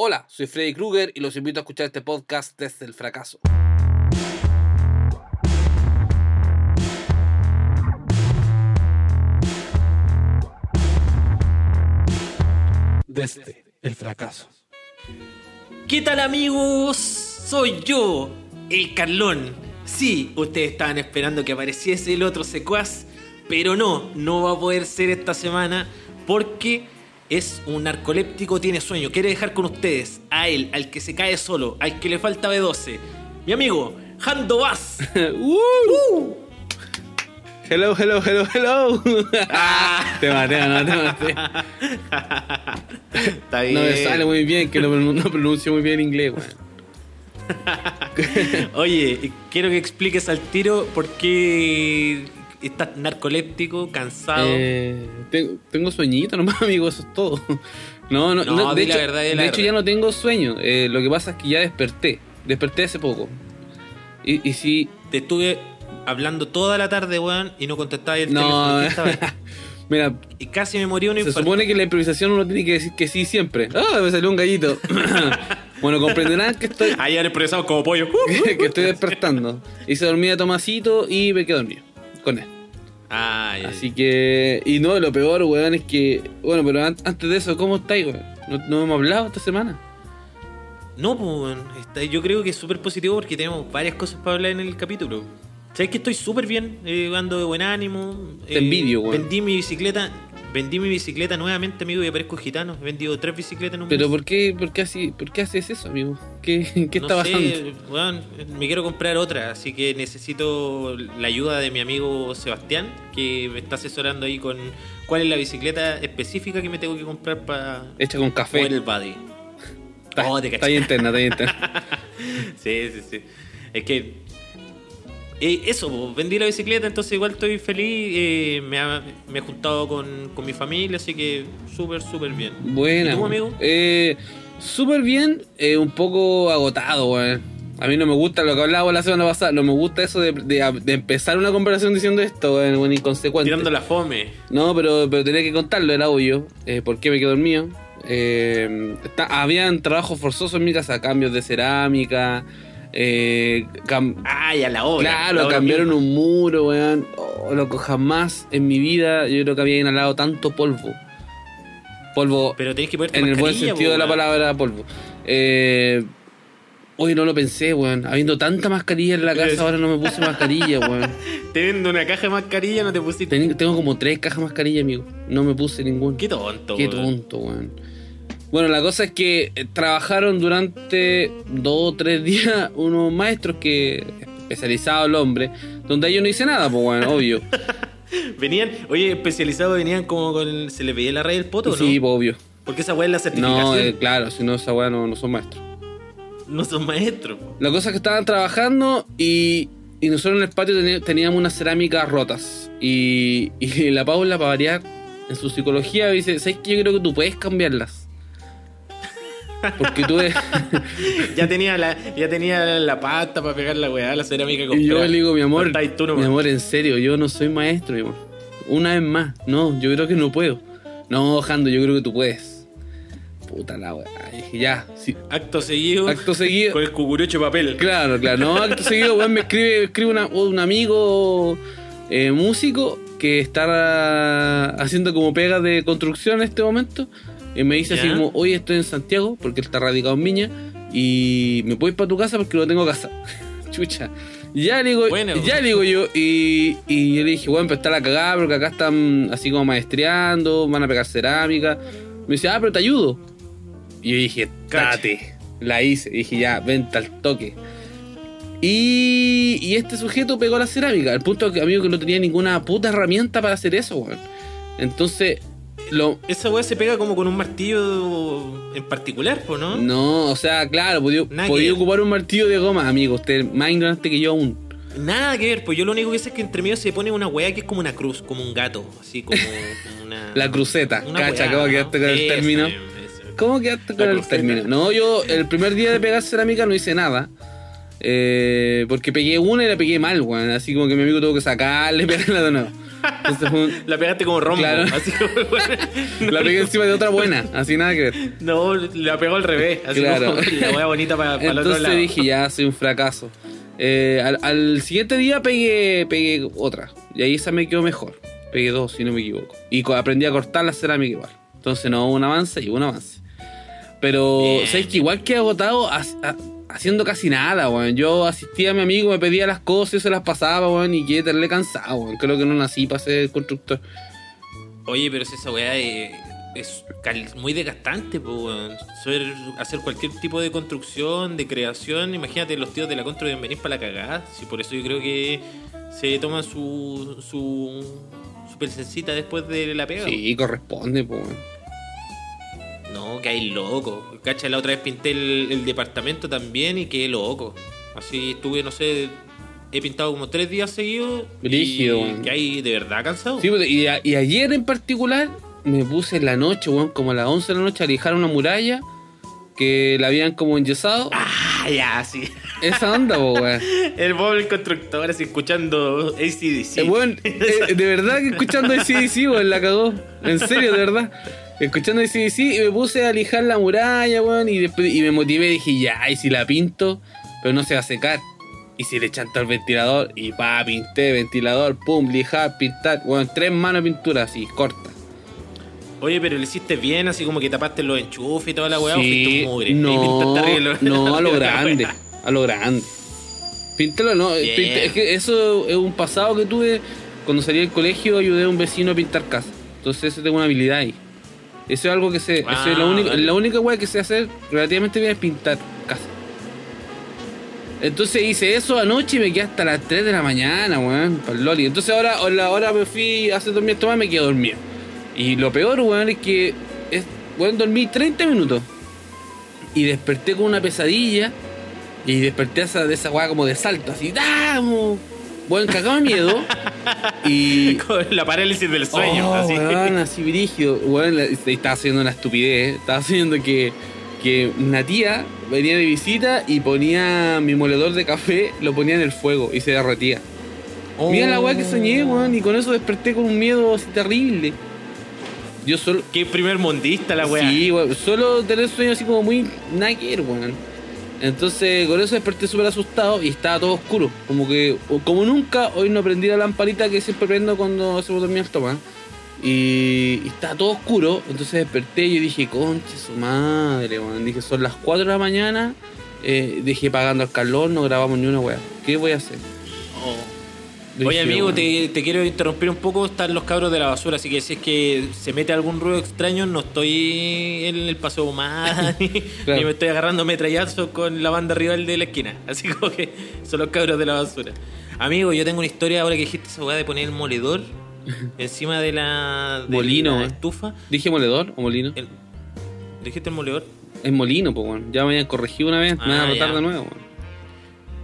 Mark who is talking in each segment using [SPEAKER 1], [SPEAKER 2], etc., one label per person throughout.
[SPEAKER 1] Hola, soy Freddy Krueger y los invito a escuchar este podcast desde el fracaso. Desde el fracaso.
[SPEAKER 2] ¿Qué tal amigos? Soy yo, el Carlón. Sí, ustedes estaban esperando que apareciese el otro secuaz, pero no, no va a poder ser esta semana porque es un narcoléptico, tiene sueño, quiere dejar con ustedes a él, al que se cae solo, al que le falta B12. Mi amigo, Jando Vaz.
[SPEAKER 1] Uh. Hello, hello, hello, hello. Te maté, no, te maté.
[SPEAKER 2] Está bien.
[SPEAKER 1] No me sale muy bien, que no, no pronuncio muy bien inglés, weón.
[SPEAKER 2] Oye, quiero que expliques al tiro por qué estás narcoléptico, cansado.
[SPEAKER 1] Eh, tengo, tengo sueñito nomás, amigo, eso es todo. No, no,
[SPEAKER 2] No,
[SPEAKER 1] no, de
[SPEAKER 2] la
[SPEAKER 1] hecho,
[SPEAKER 2] verdad, di
[SPEAKER 1] de
[SPEAKER 2] la
[SPEAKER 1] hecho
[SPEAKER 2] verdad.
[SPEAKER 1] ya no tengo sueño. Eh, lo que pasa es que ya desperté. Desperté hace poco. Y, y sí,
[SPEAKER 2] Te estuve hablando toda la tarde, weón, y no contestabas el
[SPEAKER 1] no.
[SPEAKER 2] teléfono.
[SPEAKER 1] Mira,
[SPEAKER 2] Y casi me morí un
[SPEAKER 1] se
[SPEAKER 2] infarto.
[SPEAKER 1] supone que la improvisación uno tiene que decir que sí siempre. ¡Ah! Me salió un gallito. bueno, comprenderán que estoy,
[SPEAKER 2] Ahí han expresado como pollo.
[SPEAKER 1] que estoy despertando. Hice dormir a Tomasito y me quedé dormido con él.
[SPEAKER 2] Ay,
[SPEAKER 1] Así que. Y no, lo peor, weón, es que. Bueno, pero an- antes de eso, ¿cómo estáis, weón? No, no hemos hablado esta semana.
[SPEAKER 2] No, pues, weón, está- yo creo que es súper positivo porque tenemos varias cosas para hablar en el capítulo. ¿Sabes que estoy súper bien? Eh, ando de buen ánimo.
[SPEAKER 1] Te
[SPEAKER 2] Eh,
[SPEAKER 1] envidio, weón.
[SPEAKER 2] Vendí mi bicicleta. Vendí mi bicicleta nuevamente, amigo, y aparezco gitano. He vendido tres bicicletas en un
[SPEAKER 1] Pero
[SPEAKER 2] mes.
[SPEAKER 1] ¿por qué, por qué, así, por qué haces eso, amigo? ¿Qué, qué
[SPEAKER 2] no
[SPEAKER 1] está
[SPEAKER 2] sé,
[SPEAKER 1] pasando?
[SPEAKER 2] weón, me quiero comprar otra, así que necesito la ayuda de mi amigo Sebastián, que me está asesorando ahí con cuál es la bicicleta específica que me tengo que comprar para
[SPEAKER 1] Hecha con café.
[SPEAKER 2] el body.
[SPEAKER 1] Está,
[SPEAKER 2] Oh, te
[SPEAKER 1] está ahí interna, está ahí interna.
[SPEAKER 2] Sí, sí, sí. Es que. Eh, eso, vendí la bicicleta, entonces igual estoy feliz. eh, me, ha- me he juntado con, con mi familia, así que súper, súper bien.
[SPEAKER 1] Buena.
[SPEAKER 2] ¿Y tú, amigo?
[SPEAKER 1] Eh, Súper bien, eh, un poco agotado, weón. A mí no me gusta lo que hablábamos la semana pasada, no me gusta eso de, de- de empezar una conversación diciendo esto, weón, weón, inconsecuente.
[SPEAKER 2] Tirando la fome.
[SPEAKER 1] No, pero, pero tenía que contarlo, era obvio. Eh, ¿Por qué me quedé dormido? Eh, está- habían trabajos forzosos en mi casa, cambios de cerámica. Eh, cam-
[SPEAKER 2] Ay, a la obra.
[SPEAKER 1] claro,
[SPEAKER 2] la obra
[SPEAKER 1] cambiaron
[SPEAKER 2] misma.
[SPEAKER 1] un muro, weón. Oh, loco, jamás en mi vida yo creo que había inhalado tanto polvo. Polvo
[SPEAKER 2] Pero tenés que
[SPEAKER 1] en el buen sentido de la
[SPEAKER 2] weón.
[SPEAKER 1] palabra polvo. Eh, hoy no lo pensé, weón. Habiendo tanta mascarilla en la casa, ahora no me puse mascarilla, weón.
[SPEAKER 2] Teniendo una caja de mascarilla, no te pusiste.
[SPEAKER 1] Ten- tengo como tres cajas de mascarilla, amigo. No me puse ninguna.
[SPEAKER 2] Qué tonto,
[SPEAKER 1] Qué
[SPEAKER 2] weón.
[SPEAKER 1] tonto, weón. Bueno, la cosa es que eh, trabajaron durante dos o tres días unos maestros que especializados el hombre, donde yo no hice nada, pues bueno, obvio.
[SPEAKER 2] Venían, oye, especializados venían como con. ¿Se le veía la raya del poto,
[SPEAKER 1] sí,
[SPEAKER 2] no?
[SPEAKER 1] pues obvio.
[SPEAKER 2] Porque esa weá es la certificación.
[SPEAKER 1] No, eh, claro, si no esa weá no, no son maestros.
[SPEAKER 2] No son maestros. po.
[SPEAKER 1] La cosa es que estaban trabajando y, y nosotros en el patio teníamos unas cerámicas rotas. Y, y la Paula, para variar, en su psicología dice, ¿sabes qué? Yo creo que tú puedes cambiarlas. Porque tú eres...
[SPEAKER 2] ya tenía la, ya tenía la pasta para pegar la weá, la cerámica
[SPEAKER 1] Y yo le digo, mi amor,
[SPEAKER 2] tú
[SPEAKER 1] mi amor, en serio, yo no soy maestro, mi amor. Una vez más, no, yo creo que no puedo. No, Jando, yo creo que tú puedes. Puta la weá. Ya, sí.
[SPEAKER 2] Acto seguido.
[SPEAKER 1] Acto seguido.
[SPEAKER 2] Con el cucurucho de papel.
[SPEAKER 1] Claro, claro, no, acto seguido, weón, me escribe, me escribe una- un amigo eh, músico que está haciendo como pegas de construcción en este momento. Y me dice así como, hoy estoy en Santiago, porque él está radicado en Viña, y me puedo ir para tu casa porque no tengo casa. Chucha. Ya le digo,
[SPEAKER 2] Bueno.
[SPEAKER 1] ya le digo yo, y, y yo le dije, bueno, pero está la cagada porque acá están así como maestreando, van a pegar cerámica. Me dice, ah, pero te ayudo. Y yo dije, date. La hice. dije, ya, venta al toque. Y, y este sujeto pegó la cerámica. Al punto que, amigo, que no tenía ninguna puta herramienta para hacer eso, weón. Entonces, lo.
[SPEAKER 2] Esa weá se pega como con un martillo en particular, po, ¿no?
[SPEAKER 1] No, o sea, claro, podía, ocupar un martillo de goma, amigo. Usted es más ignorante que yo aún.
[SPEAKER 2] Nada que ver, pues yo lo único que sé es que entre medio se pone una weá que es como una cruz, como un gato, así como, una.
[SPEAKER 1] La cruceta.
[SPEAKER 2] una
[SPEAKER 1] Cacha,
[SPEAKER 2] weá,
[SPEAKER 1] ¿cómo
[SPEAKER 2] ¿no?
[SPEAKER 1] quedaste con el término? ¿Cómo quedaste con
[SPEAKER 2] La
[SPEAKER 1] el
[SPEAKER 2] cruceta.
[SPEAKER 1] término? No, yo el primer día de pegar cerámica no hice nada. Eh, porque pegué una y la pegué mal, weón. Así como que mi amigo tuvo que sacarle, pegarla de nuevo. Entonces fue un-
[SPEAKER 2] La pegaste como rombo.
[SPEAKER 1] Claro.
[SPEAKER 2] Así como,
[SPEAKER 1] la pegué encima de otra buena, así nada que ver.
[SPEAKER 2] No, la pegó al revés. Así
[SPEAKER 1] Claro.
[SPEAKER 2] como la wea bonita para el otro
[SPEAKER 1] Entonces
[SPEAKER 2] lado.
[SPEAKER 1] dije, ya, soy un fracaso. Eh, al, al siguiente día pegué, pegué otra. Y ahí esa me quedó mejor. Pegué dos, si no me equivoco. Y aprendí a cortar la cerámica igual. Entonces no hubo un avance y hubo un avance. Pero,
[SPEAKER 2] Bien.
[SPEAKER 1] ¿sabes que Igual que agotado ha- ha- haciendo casi nada, weón. Yo asistía a mi amigo, me pedía las cosas y se las pasaba, weón. Y quedé terrible cansado, weón. Creo que no nací para ser constructor.
[SPEAKER 2] Oye, pero si esa weá es, muy desgastante, pues, weón. Hacer cualquier tipo de construcción, de creación. Imagínate, los tíos de la constru deben venir para la cagada. Sí, por eso yo creo que se toman su, su, su después de la pega.
[SPEAKER 1] Sí, corresponde, pues, weón.
[SPEAKER 2] No, que hay loco. Cacha, la otra vez pinté el, el departamento también y quedé loco. Así estuve, no sé, he pintado como tres días seguidos.
[SPEAKER 1] Brígido,
[SPEAKER 2] y que hay de verdad cansado.
[SPEAKER 1] Sí, pues, y, a- y ayer en particular me puse en la noche, weón, como a las 11 de la noche a lijar una muralla que la habían como enyesado.
[SPEAKER 2] Ah, ya, sí.
[SPEAKER 1] Esa onda, weón.
[SPEAKER 2] El Bob el constructor así escuchando ACDC.
[SPEAKER 1] Eh, weón, eh, de verdad que escuchando ACDC, weón, la cagó. En serio, de verdad. Escuchando ACDC y me puse a lijar la muralla, weón, y, después, y me motivé y dije, ya, y si la pinto, pero no se va a secar. Y si le chanto al ventilador, y pa, pinté, ventilador, pum, lijar, pintar, weón, tres manos de pintura así, corta.
[SPEAKER 2] Oye, pero lo hiciste bien, así como que tapaste los enchufes y toda la weá. o
[SPEAKER 1] Sí,
[SPEAKER 2] un mugre?
[SPEAKER 1] No,
[SPEAKER 2] pintaste arriba lo-
[SPEAKER 1] no, a lo grande, a lo grande. Píntalo, no, pinté- es que eso es un pasado que tuve cuando salí del colegio, ayudé a un vecino a pintar casa. Entonces eso tengo una habilidad ahí. Eso es algo que sé, eso es
[SPEAKER 2] Ah,
[SPEAKER 1] lo único,
[SPEAKER 2] vale.
[SPEAKER 1] la única weá que sé hacer relativamente bien es pintar casa. Entonces hice eso anoche y me quedé hasta las 3 de la mañana, weón, para loli. Entonces ahora, ahora me fui a hacer dormir esto más y me quedé dormido. Y lo peor, weón, es que es, weón, dormí 30 minutos. Y desperté con una pesadilla. Y desperté esa, de esa weá como de salto, así, ¡damos! Weón, cagado de miedo. y.
[SPEAKER 2] Con la parálisis del sueño.
[SPEAKER 1] Oh,
[SPEAKER 2] así.
[SPEAKER 1] weón, así brígido. Weón, estaba haciendo una estupidez. Estaba haciendo que, que una tía venía de visita y ponía mi moledor de café, lo ponía en el fuego y se derretía. Mira la weá que soñé, weón, y con eso desperté con un miedo así terrible. Yo solo.
[SPEAKER 2] Qué primer mundista la weá.
[SPEAKER 1] Sí, weón, solo tener sueños así como muy naked, weón. Entonces, con eso desperté súper asustado y estaba todo oscuro. Como que, como nunca, hoy no prendí la lamparita que siempre prendo cuando se me dormía el toma. Y, y estaba todo oscuro. Entonces desperté y dije, conche su madre, weón. Dije, son las 4 de la mañana. Eh, dejé pagando al calor, no grabamos ni una weá. ¿Qué voy a hacer?
[SPEAKER 2] Oh. Oye amigo, te, te quiero interrumpir un poco, están los cabros de la basura, así que si es que se mete algún ruido extraño, no estoy en el paseo humano, ni,
[SPEAKER 1] Claro.
[SPEAKER 2] ni me estoy agarrando metrallazos con la banda rival de la esquina, así como que son los cabros de la basura. Amigo, yo tengo una historia ahora que dijiste esa de poner el moledor encima de la, de
[SPEAKER 1] Molino,
[SPEAKER 2] la
[SPEAKER 1] eh.
[SPEAKER 2] estufa.
[SPEAKER 1] ¿Dije moledor o molino?
[SPEAKER 2] El- ¿Dijiste el moledor?
[SPEAKER 1] Es molino, pues. Ya me habían corregido una vez, me van
[SPEAKER 2] Ah,
[SPEAKER 1] a rotar de nuevo.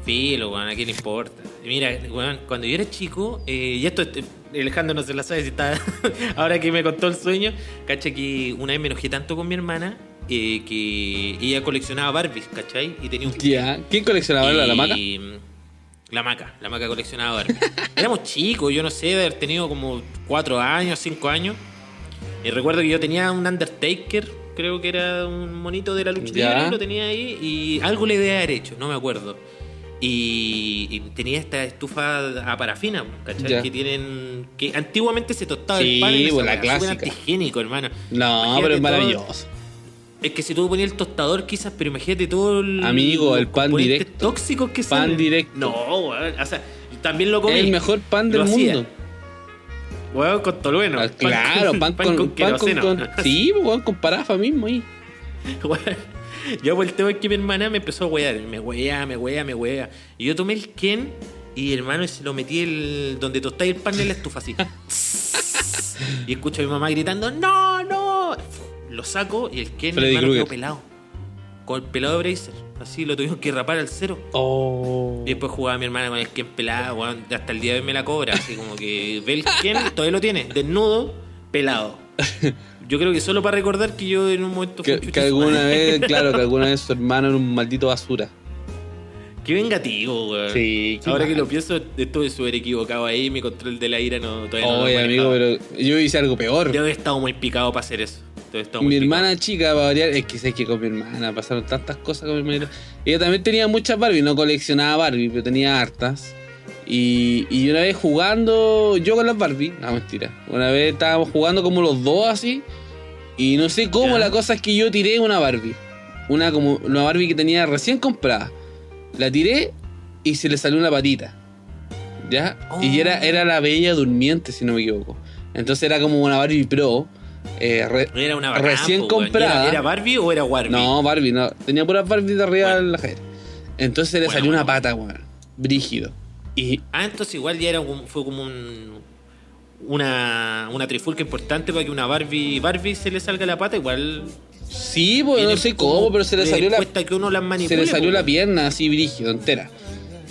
[SPEAKER 2] Filo, weón, a quién le importa. Mira, weón, cuando yo era chico, eh, y esto, el Alejandro no se la sabe si está. ahora que me contó el sueño, cacha que una vez me enojé tanto con mi hermana eh, que ella coleccionaba Barbies, ¿cachai? Y tenía un.
[SPEAKER 1] ¿Quién coleccionaba la, la maca?
[SPEAKER 2] y, La maca, la maca coleccionaba Barbies. Éramos chicos, yo no sé, de haber tenido como cuatro años, cinco años. Y recuerdo que yo tenía un Undertaker, creo que era un monito de la lucha
[SPEAKER 1] Ya.
[SPEAKER 2] libre, lo tenía ahí y algo le debe haber hecho, no me acuerdo. Y, y tenía esta estufa a parafina, ¿cachai?
[SPEAKER 1] Ya.
[SPEAKER 2] Que tienen. que antiguamente se tostaba
[SPEAKER 1] Sí,
[SPEAKER 2] el pan esa
[SPEAKER 1] pues, la clásica.
[SPEAKER 2] antihigiénico, hermano.
[SPEAKER 1] No,
[SPEAKER 2] Imagínate
[SPEAKER 1] pero es
[SPEAKER 2] todo-
[SPEAKER 1] maravilloso.
[SPEAKER 2] Es que si tú ponías el tostador, quizás, pero imagínate todo el.
[SPEAKER 1] Amigo, el pan directo.
[SPEAKER 2] tóxicos que
[SPEAKER 1] Pan
[SPEAKER 2] salen.
[SPEAKER 1] directo.
[SPEAKER 2] No, weón. O sea, también lo comí.
[SPEAKER 1] Es el mejor pan del mundo.
[SPEAKER 2] Weón, con tolueno.
[SPEAKER 1] Ah, claro, pan, con, pan con, con- Sí, pues, weón, con parafa mismo ahí.
[SPEAKER 2] Weón, Yo es que mi hermana me empezó a wear. Me wea, me wea, me wea. Y yo tomé el Ken y hermano se lo metí el, donde tostáis el pan en la estufa así. y escucho a mi mamá gritando, ¡No, no! Lo saco y el Ken
[SPEAKER 1] Freddy
[SPEAKER 2] hermano, quedó pelado. Con el pelado de Bracer. Así lo tuvimos que rapar al cero.
[SPEAKER 1] Oh.
[SPEAKER 2] Y después jugaba mi hermana con el Ken pelado, weón, hasta el día de hoy me la cobra, así como que ve el Ken, todavía lo tiene, desnudo, pelado. Yo creo que solo para recordar que yo en un momento fui
[SPEAKER 1] Que,
[SPEAKER 2] un
[SPEAKER 1] que alguna vez, claro, que alguna vez su hermano era un maldito basura.
[SPEAKER 2] Qué vengativo, weón.
[SPEAKER 1] Sí, qué
[SPEAKER 2] Ahora que lo pienso, estuve súper equivocado ahí. Mi control de la ira no, todavía no
[SPEAKER 1] Oye, amigo, pero yo hice algo peor.
[SPEAKER 2] Yo he estado muy picado para hacer eso.
[SPEAKER 1] Mi
[SPEAKER 2] picado.
[SPEAKER 1] hermana chica, para variar, es que sé que con mi hermana pasaron tantas cosas con mi hermana. Ella también tenía muchas Barbie, no coleccionaba Barbie, pero tenía hartas. Y, y una vez jugando, yo con las Barbie, no mentira, una vez estábamos jugando como los dos así, y no sé cómo, la cosa es que yo tiré una Barbie, una como una Barbie que tenía recién comprada. La tiré y se le salió una patita. ¿Ya? Y
[SPEAKER 2] Oh.
[SPEAKER 1] era, era la bella durmiente, si no me equivoco. Entonces era como una Barbie Pro. eh, re-
[SPEAKER 2] Era una bacán,
[SPEAKER 1] recién
[SPEAKER 2] po,
[SPEAKER 1] comprada.
[SPEAKER 2] ¿Era, era Barbie o era Barbie?
[SPEAKER 1] no, Barbie, no. Tenía puras Barbie de arriba
[SPEAKER 2] Bueno.
[SPEAKER 1] en la jera. Entonces le
[SPEAKER 2] Bueno,
[SPEAKER 1] salió una pata, weón. Brígido. Y
[SPEAKER 2] Ah, entonces igual ya era un- fue como un, una, una trifulca importante para que una Barbie Barbie se le salga la pata. Igual.
[SPEAKER 1] sí, pues no sé cómo, pero se le salió la,
[SPEAKER 2] que uno las
[SPEAKER 1] se
[SPEAKER 2] manipule.
[SPEAKER 1] le salió la pierna así brígido, entera.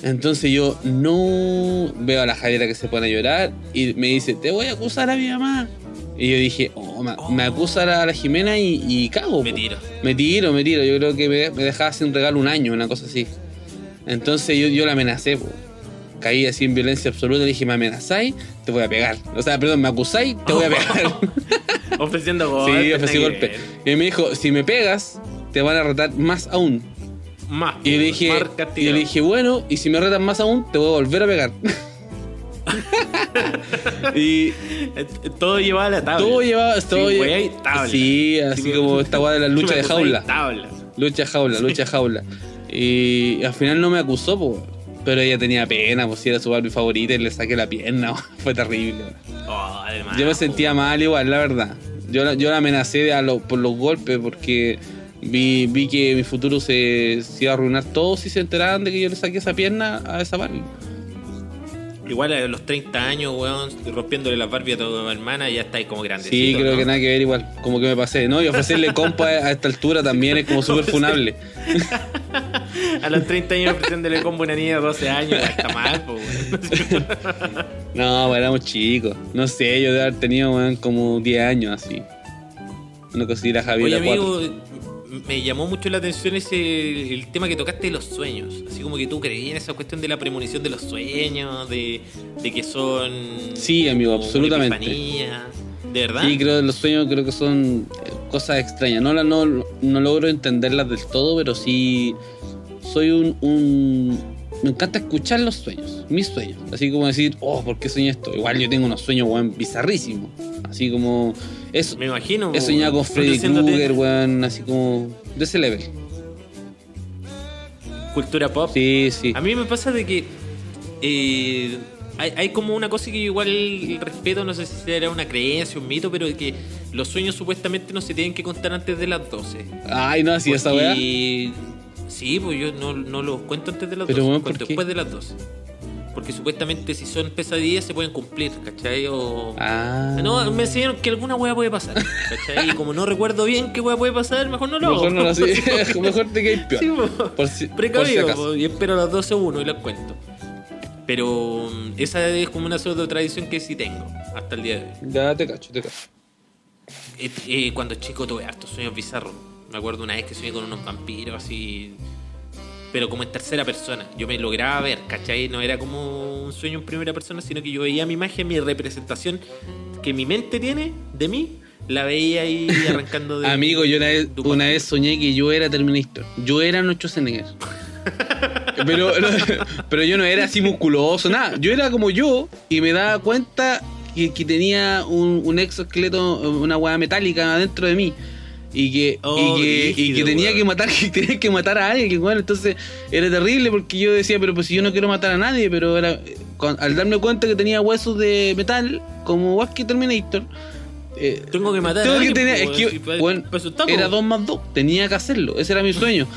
[SPEAKER 1] Entonces yo no veo a la Javiera que se pone a llorar y me dice, te voy a acusar a mi mamá. Y yo dije, oh, ma-
[SPEAKER 2] Oh.
[SPEAKER 1] me acusa a la, a la Jimena y, y cago.
[SPEAKER 2] Me
[SPEAKER 1] po.
[SPEAKER 2] tiro.
[SPEAKER 1] Me tiro, me tiro. Yo creo que me, me dejaba sin regalo un año, una cosa así. Entonces yo, yo la amenacé, po. Caí así en violencia absoluta. Le dije, me amenazáis, te voy a pegar. O sea, perdón, me acusáis, te voy a pegar.
[SPEAKER 2] Ofreciendo golpes.
[SPEAKER 1] sí, ofrecí
[SPEAKER 2] que
[SPEAKER 1] golpe. Y me dijo, si me pegas, te van a retar más aún.
[SPEAKER 2] Más.
[SPEAKER 1] Y le
[SPEAKER 2] po,
[SPEAKER 1] dije, y le dije, bueno, y si me retan más aún, te voy a volver a pegar. y
[SPEAKER 2] Todo llevaba a la tabla.
[SPEAKER 1] todo llevaba, todo
[SPEAKER 2] Sí, tabla.
[SPEAKER 1] Sí, así
[SPEAKER 2] Sí,
[SPEAKER 1] como esta weá de la lucha de jaula.
[SPEAKER 2] Tabla.
[SPEAKER 1] Lucha jaula, lucha jaula. Y al final no me acusó, pues. Pero ella tenía pena, pues si era su Barbie favorita y le saqué la pierna. Fue terrible.
[SPEAKER 2] Oh, además,
[SPEAKER 1] Yo me sentía mal igual, la verdad. Yo, la- yo la amenacé de a lo- por los golpes porque vi, vi que mi futuro se, se iba a arruinar todo si se enteraban de que yo le saqué esa pierna a esa Barbie.
[SPEAKER 2] Igual a los 30 años, weón, rompiéndole las Barbie a tu hermana, ya estáis como grandecito.
[SPEAKER 1] Sí, creo
[SPEAKER 2] ¿no?
[SPEAKER 1] que nada que ver igual. Como que me pasé, ¿no? Y ofrecerle compa a esta altura también es como súper funable.
[SPEAKER 2] A los 30 años ofreciéndole combo a una niña de 12 años, está mal, weón.
[SPEAKER 1] No, pues éramos chicos. No sé, yo de haber tenido weón, como 10 años así. Una cosita
[SPEAKER 2] Oye,
[SPEAKER 1] Javier
[SPEAKER 2] amigo, me llamó mucho la atención ese el tema que tocaste de los sueños. Así como que tú creías en esa cuestión de la premonición de los sueños, de, de que son.
[SPEAKER 1] Sí, amigo, absolutamente.
[SPEAKER 2] epifanía. ¿De verdad?
[SPEAKER 1] Sí, creo que los sueños creo que son eh, cosas extrañas. No, la- no, no logro entenderlas del todo, pero sí soy un, un- Me encanta escuchar los sueños, mis sueños. Así como decir, oh, ¿por qué soñé esto? Igual yo tengo unos sueños, weón, bizarrísimos. Así como... Eso,
[SPEAKER 2] Me imagino.
[SPEAKER 1] he soñado con Freddy Krueger, weón, así como... De ese level.
[SPEAKER 2] Cultura pop.
[SPEAKER 1] Sí, sí.
[SPEAKER 2] A mí me pasa de que eh, hay, hay como una cosa que yo igual respeto, no sé si será una creencia, un mito, pero que los sueños supuestamente no se tienen que contar antes de las 12.
[SPEAKER 1] Ay, no, así esa weá.
[SPEAKER 2] Porque- Sí, pues yo no, no los cuento antes de las
[SPEAKER 1] Pero,
[SPEAKER 2] 12,
[SPEAKER 1] weón,
[SPEAKER 2] cuento después de las 12. Porque supuestamente si son pesadillas se pueden cumplir, ¿cachai? O...
[SPEAKER 1] Ah.
[SPEAKER 2] No, me enseñaron que alguna weá puede pasar, ¿cachai? Y como no recuerdo bien qué weá puede pasar, mejor no lo hago.
[SPEAKER 1] Mejor no lo haces. Mejor te quedas peor.
[SPEAKER 2] Sí, po.
[SPEAKER 1] Por si, por si
[SPEAKER 2] Precavido,
[SPEAKER 1] acaso.
[SPEAKER 2] po, y espero a las 12 uno y las cuento. Pero mm, esa es como una pseudo tradición que sí tengo hasta el día de hoy.
[SPEAKER 1] Ya te cacho, te cacho.
[SPEAKER 2] Eh, eh, cuando chico tuve hartos sueños bizarros. Me acuerdo una vez que soñé con unos vampiros así. Pero como en tercera persona. Yo me lograba ver, ¿cachai? No era como un sueño en primera persona, sino que yo veía mi imagen, mi representación que mi mente tiene de mí, la veía ahí arrancando de.
[SPEAKER 1] Amigo, yo una vez, una vez soñé que yo era Terminator. Yo era Nocho Schwarzenegger. pero, pero yo no era así musculoso, nada. Yo era como yo y me daba cuenta que, que tenía un, un exoesqueleto, una hueá metálica dentro de mí. Y que,
[SPEAKER 2] Oh,
[SPEAKER 1] y que, y que tenía
[SPEAKER 2] weón.
[SPEAKER 1] que matar, que tenía que matar a alguien, bueno, entonces era terrible porque yo decía, pero pues si yo no quiero matar a nadie, pero era con- al darme cuenta que tenía huesos de metal, como que Terminator, eh,
[SPEAKER 2] Tengo que matar
[SPEAKER 1] tengo
[SPEAKER 2] a alguien,
[SPEAKER 1] es que, bueno, era dos más dos, tenía que hacerlo, ese era mi sueño.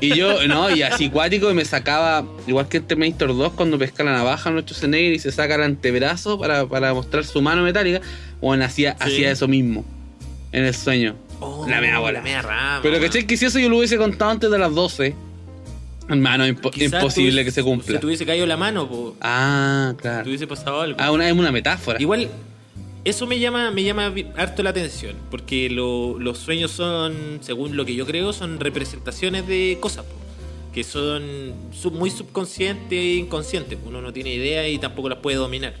[SPEAKER 1] Y yo, no, y así cuático, y me sacaba, igual que en Terminator 2, cuando pesca la navaja en Schwarzenegger y se saca el antebrazo para, para mostrar su mano metálica, bueno, hacía,
[SPEAKER 2] Sí.
[SPEAKER 1] hacía eso mismo en el sueño.
[SPEAKER 2] Oh,
[SPEAKER 1] la mea bola.
[SPEAKER 2] La mea rama.
[SPEAKER 1] Pero ¿cachai? Que si eso yo lo hubiese contado antes de las 12, hermano, impo- imposible
[SPEAKER 2] tuviese-
[SPEAKER 1] que se cumpla.
[SPEAKER 2] Se te hubiese caído la mano, po.
[SPEAKER 1] Ah, claro.
[SPEAKER 2] hubiese pasado algo.
[SPEAKER 1] Ah, una, es una metáfora.
[SPEAKER 2] Igual, eso me llama, me llama harto la atención, porque lo- los sueños son, según lo que yo creo, son representaciones de cosas, po, que son sub- muy subconscientes e inconscientes. Uno no tiene idea y tampoco las puede dominar.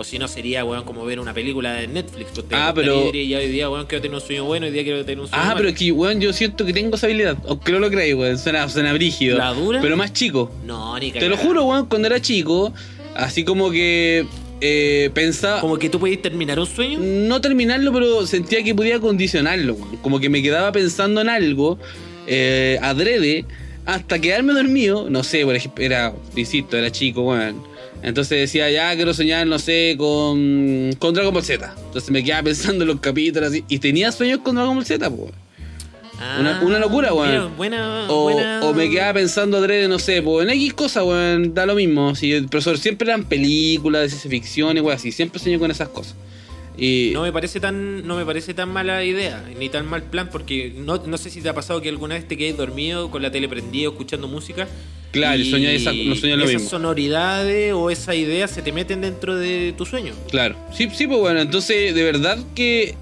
[SPEAKER 2] O si no, sería, weón, como ver una película de Netflix. usted
[SPEAKER 1] Ah, pero-
[SPEAKER 2] Y hoy día, weón, quiero tener un sueño bueno, hoy día quiero tener un sueño
[SPEAKER 1] Ah,
[SPEAKER 2] malo.
[SPEAKER 1] pero es que, weón, yo siento que tengo esa habilidad. Aunque no lo creáis, weón. Suena, suena brígido.
[SPEAKER 2] ¿La dura?
[SPEAKER 1] Pero más chico.
[SPEAKER 2] No, ni
[SPEAKER 1] Te lo
[SPEAKER 2] cagada.
[SPEAKER 1] juro, weón, cuando era chico, así como que eh, pensaba.
[SPEAKER 2] Como que tú podías terminar un sueño.
[SPEAKER 1] No terminarlo, pero sentía que podía condicionarlo, weón. Como que me quedaba pensando en algo, eh, adrede, hasta quedarme dormido. No sé, por ejemplo, era, insisto, era chico, weón. Entonces decía, ya quiero soñar, no sé, con, con Dragon Ball Z. Entonces me quedaba pensando en los capítulos así. Y tenía sueños con Dragon Ball Z, pues. Una- una locura, weón.
[SPEAKER 2] buena,
[SPEAKER 1] O,
[SPEAKER 2] buena-
[SPEAKER 1] o me quedaba pensando adrede, no sé, pues en X cosas, weón, da lo mismo. Si el profesor siempre eran películas de ciencia ficción y weón, así, siempre soñé con esas cosas. Y
[SPEAKER 2] No me parece tan, no me parece tan mala idea, ni tan mal plan, porque no, no sé si te ha pasado que alguna vez te quedes dormido con la tele prendida o escuchando música.
[SPEAKER 1] Claro, y esa- no soñás lo
[SPEAKER 2] esas
[SPEAKER 1] mismo.
[SPEAKER 2] sonoridades o esas ideas se te meten dentro de tu sueño.
[SPEAKER 1] Claro, sí, sí, pues bueno, entonces de verdad que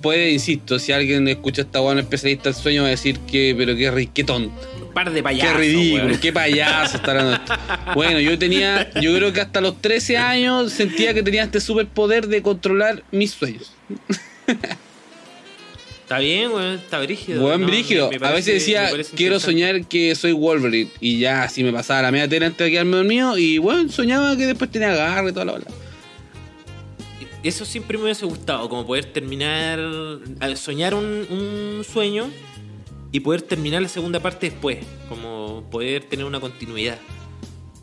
[SPEAKER 1] puede, insisto, si alguien escucha esta weón especialista del sueño va a decir que, pero qué tonto,
[SPEAKER 2] Un par de
[SPEAKER 1] qué
[SPEAKER 2] payasos.
[SPEAKER 1] ridículo,
[SPEAKER 2] weón.
[SPEAKER 1] qué payaso hablando esto. Bueno, yo tenía, yo creo que hasta los 13 años sentía que tenía este superpoder de controlar mis sueños.
[SPEAKER 2] Está bien, weón, está brígido.
[SPEAKER 1] Weón
[SPEAKER 2] ¿no?
[SPEAKER 1] brígido.
[SPEAKER 2] Me- me
[SPEAKER 1] a veces decía, quiero soñar que soy Wolverine. Y ya así me pasaba la media tela antes de quedarme dormido. Y bueno, soñaba que después tenía agarre y toda la bola.
[SPEAKER 2] Eso siempre me hubiese gustado, como poder terminar, al soñar un, un sueño y poder terminar la segunda parte después, como poder tener una continuidad.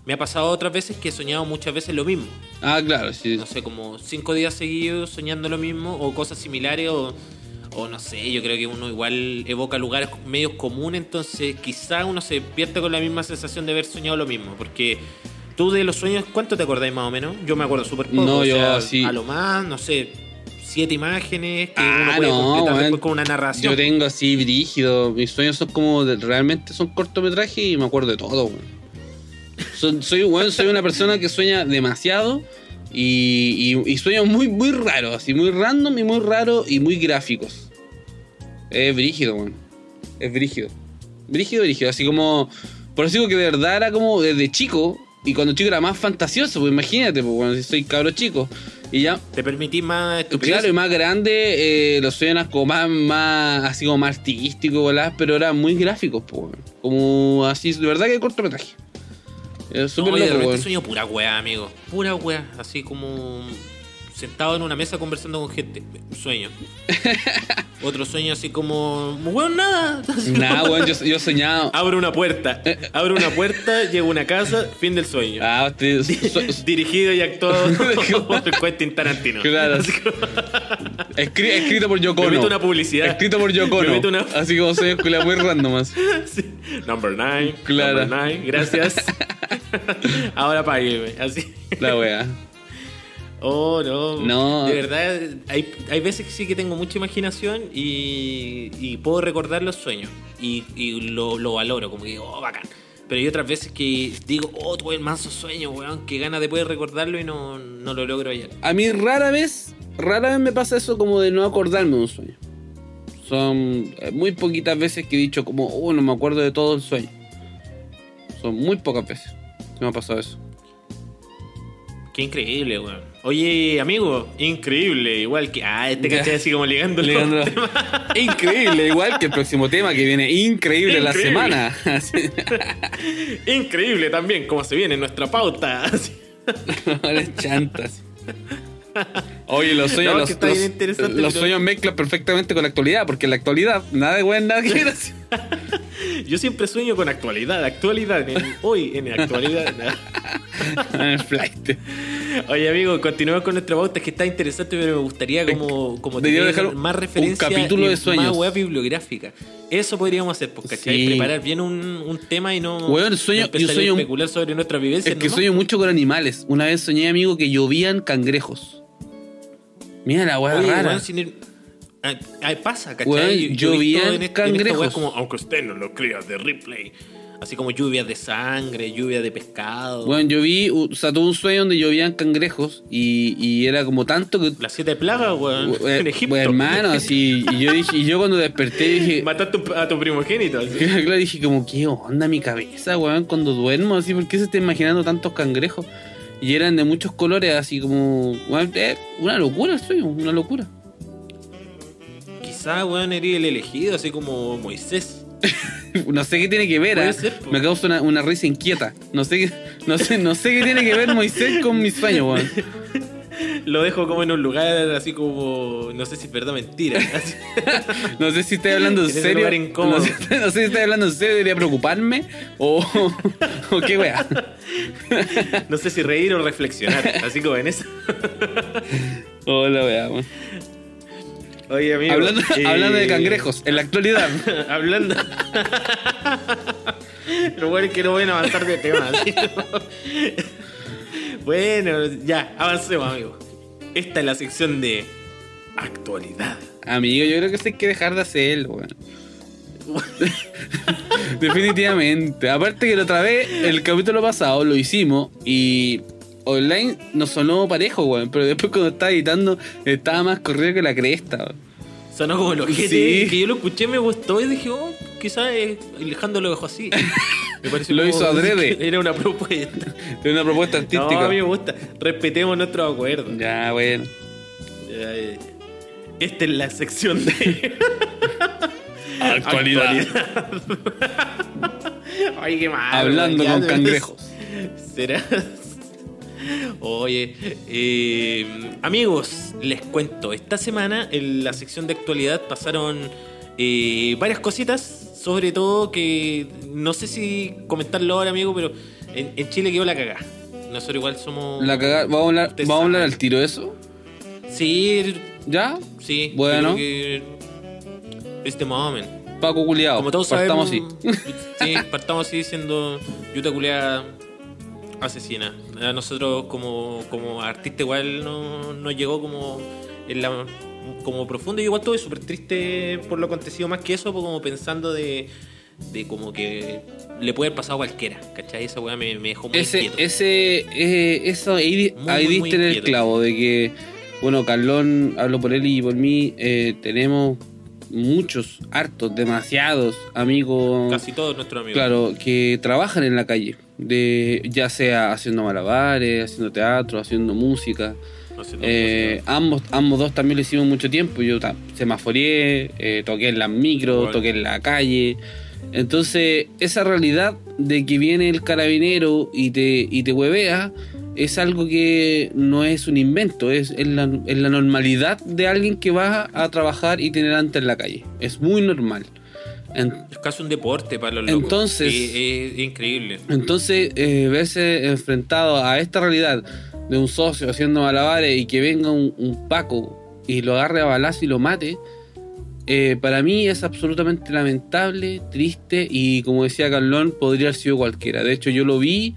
[SPEAKER 2] Me ha pasado otras veces que he soñado muchas veces lo mismo,
[SPEAKER 1] Ah, claro, sí.
[SPEAKER 2] no sé, como cinco días seguidos soñando lo mismo o cosas similares o, o no sé, yo creo que uno igual evoca lugares medios comunes, entonces quizá uno se despierte con la misma sensación de haber soñado lo mismo, porque tú de los sueños, ¿cuánto te acordáis más o menos? Yo me acuerdo súper poco,
[SPEAKER 1] No,
[SPEAKER 2] o
[SPEAKER 1] yo
[SPEAKER 2] sea,
[SPEAKER 1] sí.
[SPEAKER 2] a lo más, no sé, siete imágenes que uno
[SPEAKER 1] Ah,
[SPEAKER 2] puede
[SPEAKER 1] no,
[SPEAKER 2] completar
[SPEAKER 1] weón.
[SPEAKER 2] después con una narración.
[SPEAKER 1] Yo tengo así brígido. Mis sueños son como de- realmente son cortometrajes y me acuerdo de todo, weón. Soy, weón, soy una persona que sueña demasiado y, y, y sueños muy, muy raros, así muy random y muy raros y muy gráficos. Es brígido, weón. Es brígido. Brígido, brígido. Así como. Por eso digo que de verdad era como desde chico. Y cuando chico era más fantasioso, pues imagínate, pues bueno, si soy cabro chico. Y ya
[SPEAKER 2] Te permitís más estupidez.
[SPEAKER 1] Claro, y más grande, eh, los sueños eran como más, más, así como más artísticos, ¿verdad? pero eran muy gráficos, po, como así, de verdad que cortometraje. Es
[SPEAKER 2] No,
[SPEAKER 1] súper
[SPEAKER 2] de repente sueño pura wea, amigo. Pura wea. Así como sentado en una mesa conversando con gente. Sueño. Otro sueño así como. Weón, nada. Como-
[SPEAKER 1] weón, yo, yo soñaba.
[SPEAKER 2] Abro una puerta. Abro una puerta, llego a una casa, fin del sueño.
[SPEAKER 1] Ah, usted-
[SPEAKER 2] Dirigido y actuado por Quentin Tarantino.
[SPEAKER 1] Claro. Escri- escrito por Yoko
[SPEAKER 2] Me meto una publicidad.
[SPEAKER 1] Escrito por Yoko
[SPEAKER 2] Me
[SPEAKER 1] Ono.
[SPEAKER 2] meto una-
[SPEAKER 1] Así como sueños culiados muy random. así.
[SPEAKER 2] Sí. Number 9.
[SPEAKER 1] Claro.
[SPEAKER 2] Number 9. Gracias. Ahora págueme. Así.
[SPEAKER 1] La wea.
[SPEAKER 2] Oh, no.
[SPEAKER 1] No.
[SPEAKER 2] De verdad, hay, hay veces que sí que tengo mucha imaginación y, y puedo recordar los sueños. Y, y lo, lo valoro, como que digo, oh, bacán. Pero hay otras veces que digo, oh, tuve el manso sueño, weón, que ganas de poder recordarlo y no, no lo logro hallar.
[SPEAKER 1] A mí rara vez, rara vez me pasa eso como de no acordarme de un sueño. Son eh, muy poquitas veces que he dicho como, oh, no me acuerdo de todo el sueño. Son muy pocas veces que me ha pasado eso.
[SPEAKER 2] Qué increíble, weón. Oye, amigo, increíble. Igual que. Ah, este caché así como ligando
[SPEAKER 1] increíble, igual que el próximo tema que viene increíble, la semana.
[SPEAKER 2] Increíble también, como se viene en nuestra pauta.
[SPEAKER 1] Las chantas. Oye, los sueños,
[SPEAKER 2] No,
[SPEAKER 1] los, sueños mezclan perfectamente con la actualidad, porque en la actualidad nada de bueno, nada que.
[SPEAKER 2] Yo siempre sueño con actualidad, actualidad, en- hoy en actualidad.
[SPEAKER 1] En el flight.
[SPEAKER 2] Oye, amigo, continuemos con nuestra pauta, es que está interesante, pero me gustaría como, como tener
[SPEAKER 1] dejar
[SPEAKER 2] más
[SPEAKER 1] un
[SPEAKER 2] referencia
[SPEAKER 1] capítulo de sueños.
[SPEAKER 2] más web bibliográfica. Eso podríamos hacer, pues, ¿cachai?
[SPEAKER 1] Sí.
[SPEAKER 2] Preparar bien un, un tema y no,
[SPEAKER 1] Weón, sueño-
[SPEAKER 2] no empezar
[SPEAKER 1] yo sueño-
[SPEAKER 2] a especular sobre nuestras vivencias.
[SPEAKER 1] Es que
[SPEAKER 2] nomás.
[SPEAKER 1] sueño mucho con animales. Una vez soñé, amigo, que llovían cangrejos. Mira la weá rara.
[SPEAKER 2] weón, sin ir- Ah, ah, pasa, ¿cachai? Visto
[SPEAKER 1] llovían
[SPEAKER 2] en este- en esta
[SPEAKER 1] cangrejos.
[SPEAKER 2] como, aunque usted no lo crea, de replay. Así como lluvias de sangre, lluvia de pescado.
[SPEAKER 1] Bueno, yo vi, o sea, tuve un sueño donde llovían cangrejos y, y era como tanto que.
[SPEAKER 2] Las siete plagas, weón.
[SPEAKER 1] we-
[SPEAKER 2] en Egipto.
[SPEAKER 1] hermano, así. Y yo dije, y yo cuando desperté dije.
[SPEAKER 2] Mataste a tu- a tu primogénito. así.
[SPEAKER 1] Claro, dije como, ¿qué onda mi cabeza, weón? Cuando duermo, así, ¿por qué se está imaginando tantos cangrejos? Y eran de muchos colores, así como... eh, una locura el sueño, una locura.
[SPEAKER 2] Quizá, weón, eres el elegido, así como Moisés.
[SPEAKER 1] No sé qué tiene que ver,
[SPEAKER 2] po.
[SPEAKER 1] Me causa una, una risa inquieta. No sé, qué, no, sé, no sé qué tiene que ver Moisés con mis sueños, weón.
[SPEAKER 2] Lo dejo como en un lugar así como. No sé si es verdad mentira.
[SPEAKER 1] No sé si estoy hablando en serio. No sé, no sé si estoy hablando en serio, debería preocuparme. O, o qué weá.
[SPEAKER 2] No sé si reír o reflexionar. Así como en eso.
[SPEAKER 1] Hola, weá, weón.
[SPEAKER 2] Oye, amigo.
[SPEAKER 1] Hablando,
[SPEAKER 2] eh,
[SPEAKER 1] hablando de cangrejos, en la actualidad.
[SPEAKER 2] hablando. Lo bueno es que no pueden avanzar de tema. ¿sí? bueno, ya, avancemos, amigo. Esta es la sección de actualidad.
[SPEAKER 1] Amigo, yo creo que eso hay que dejar de hacerlo, weón. Definitivamente. Aparte que la otra vez, el capítulo pasado lo hicimos y online nos sonó parejo, weón. Pero después cuando estaba editando, estaba más corrido que la cresta, weón.
[SPEAKER 2] Sonó como el ojete
[SPEAKER 1] Sí.
[SPEAKER 2] que yo lo escuché, me gustó y dije, oh, quizás eh, Alejandro lo dejó así. Me pareció
[SPEAKER 1] Lo hizo adrede.
[SPEAKER 2] Era una propuesta.
[SPEAKER 1] Tiene una propuesta
[SPEAKER 2] No,
[SPEAKER 1] artística.
[SPEAKER 2] a mí me gusta. Respetemos nuestros acuerdos.
[SPEAKER 1] Ya, bueno.
[SPEAKER 2] Ya. Esta es la sección de
[SPEAKER 1] Actualidad.
[SPEAKER 2] Ay, qué mal.
[SPEAKER 1] Hablando con cangrejos.
[SPEAKER 2] Será. Oye, eh, amigos, les cuento. Esta semana en la sección de actualidad pasaron eh, varias cositas. Sobre todo que no sé si comentarlo ahora, amigo, pero en, en Chile quedó la cagada. Nosotros igual somos.
[SPEAKER 1] La caga- ¿Vamos a hablar,
[SPEAKER 2] Usted
[SPEAKER 1] ¿vamos a hablar al tiro de eso?
[SPEAKER 2] Sí,
[SPEAKER 1] ¿Ya?
[SPEAKER 2] sí.
[SPEAKER 1] Bueno.
[SPEAKER 2] que Este moment.
[SPEAKER 1] Paco culiado.
[SPEAKER 2] Como todos
[SPEAKER 1] Partamos
[SPEAKER 2] sabemos. Sí, partamos así diciendo Yuta culiada asesina. A nosotros como, como artista igual no, nos llegó como en la como profundo. Yo igual estuve súper triste por lo acontecido más que eso, pues como pensando de, de como que le puede haber pasado a cualquiera, ¿cachai? Esa weá me, me dejó muy
[SPEAKER 1] ese,
[SPEAKER 2] inquieto.
[SPEAKER 1] ese, eh, eso ahí,
[SPEAKER 2] Muy,
[SPEAKER 1] ahí
[SPEAKER 2] muy,
[SPEAKER 1] diste en el clavo de que, bueno, Carlón, hablo por él y por mí, eh, tenemos muchos, hartos, demasiados amigos,
[SPEAKER 2] Casi todos nuestros amigos.
[SPEAKER 1] claro, que trabajan en la calle, de ya sea haciendo malabares, haciendo teatro, haciendo música. Eh, ambos, ambos dos también lo hicimos mucho tiempo. Yo semaforié, eh, toqué en las micros, toqué en la calle. Entonces, esa realidad de que viene el carabinero y te, y te huevea es algo que no es un invento, es, es la, es la normalidad de alguien que va a trabajar y tener antes en la calle. Es muy normal. En-
[SPEAKER 2] es casi un deporte para los.
[SPEAKER 1] Entonces-
[SPEAKER 2] es, es increíble.
[SPEAKER 1] Entonces, eh, verse enfrentado a esta realidad de un socio haciendo malabares y que venga un, un Paco y lo agarre a balazo y lo mate, eh, para mí es absolutamente lamentable, triste y como decía Carlón, podría haber sido cualquiera. De hecho, yo lo vi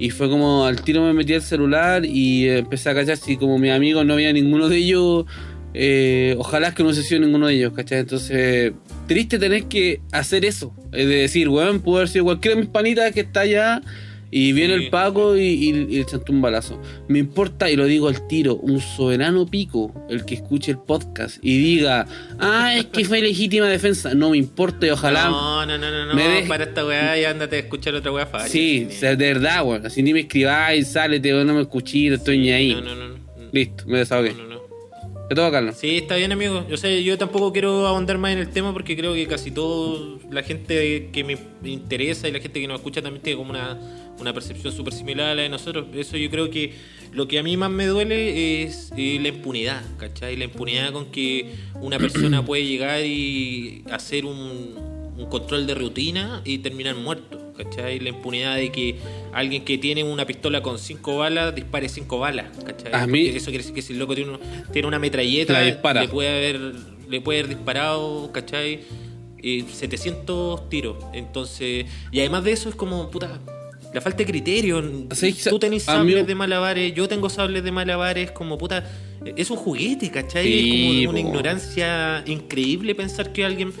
[SPEAKER 1] y fue como al tiro me metí al celular y eh, empecé a cachar si como mis amigos no había ninguno de ellos. eh, ojalá que no se sido ninguno de ellos, ¿cachai? Entonces, triste tener que hacer eso. Es de decir, weón, pudo haber sido cualquiera de mis panitas que está allá y viene
[SPEAKER 2] Sí.
[SPEAKER 1] el Paco y, y, y le chantó un balazo. Me importa, y lo digo al tiro, un soberano pico el que escuche el podcast y diga, ah, es que fue legítima defensa. No me importa y ojalá.
[SPEAKER 2] No, no, no, no, no.
[SPEAKER 1] me deje-
[SPEAKER 2] Para esta weá y ándate a escuchar otra weá.
[SPEAKER 1] Sí, o sea, de verdad, weón. Así ni me escribáis, sálete, o no me escuché, no estoy ni ahí.
[SPEAKER 2] No, no, no. no.
[SPEAKER 1] Listo, me desahogué.
[SPEAKER 2] No, no, no.
[SPEAKER 1] Te toca, Carlos.
[SPEAKER 2] Sí, está bien, amigo. Yo sé, yo tampoco quiero ahondar más en el tema porque creo que casi todo la gente que me interesa y la gente que nos escucha también tiene como una, una percepción súper similar a la de nosotros. Eso yo creo que lo que a mí más me duele es eh, la impunidad, ¿cachai? La impunidad con que una persona puede llegar y hacer un, un control de rutina y terminar muerto, ¿cachai? La impunidad de que alguien que tiene una pistola con cinco balas dispare cinco balas, ¿cachai?
[SPEAKER 1] A mí-
[SPEAKER 2] eso quiere decir que si el loco tiene, tiene una metralleta, le puede haber le puede haber disparado, ¿cachai? Eh, 700 tiros. Entonces, y además de eso es como, puta, la falta de criterio.
[SPEAKER 1] Sí,
[SPEAKER 2] Tú tenés
[SPEAKER 1] mí-
[SPEAKER 2] sables de malabares, yo tengo sables de malabares, como, puta, es un juguete, ¿cachai?
[SPEAKER 1] Sí,
[SPEAKER 2] es como una ignorancia increíble pensar que alguien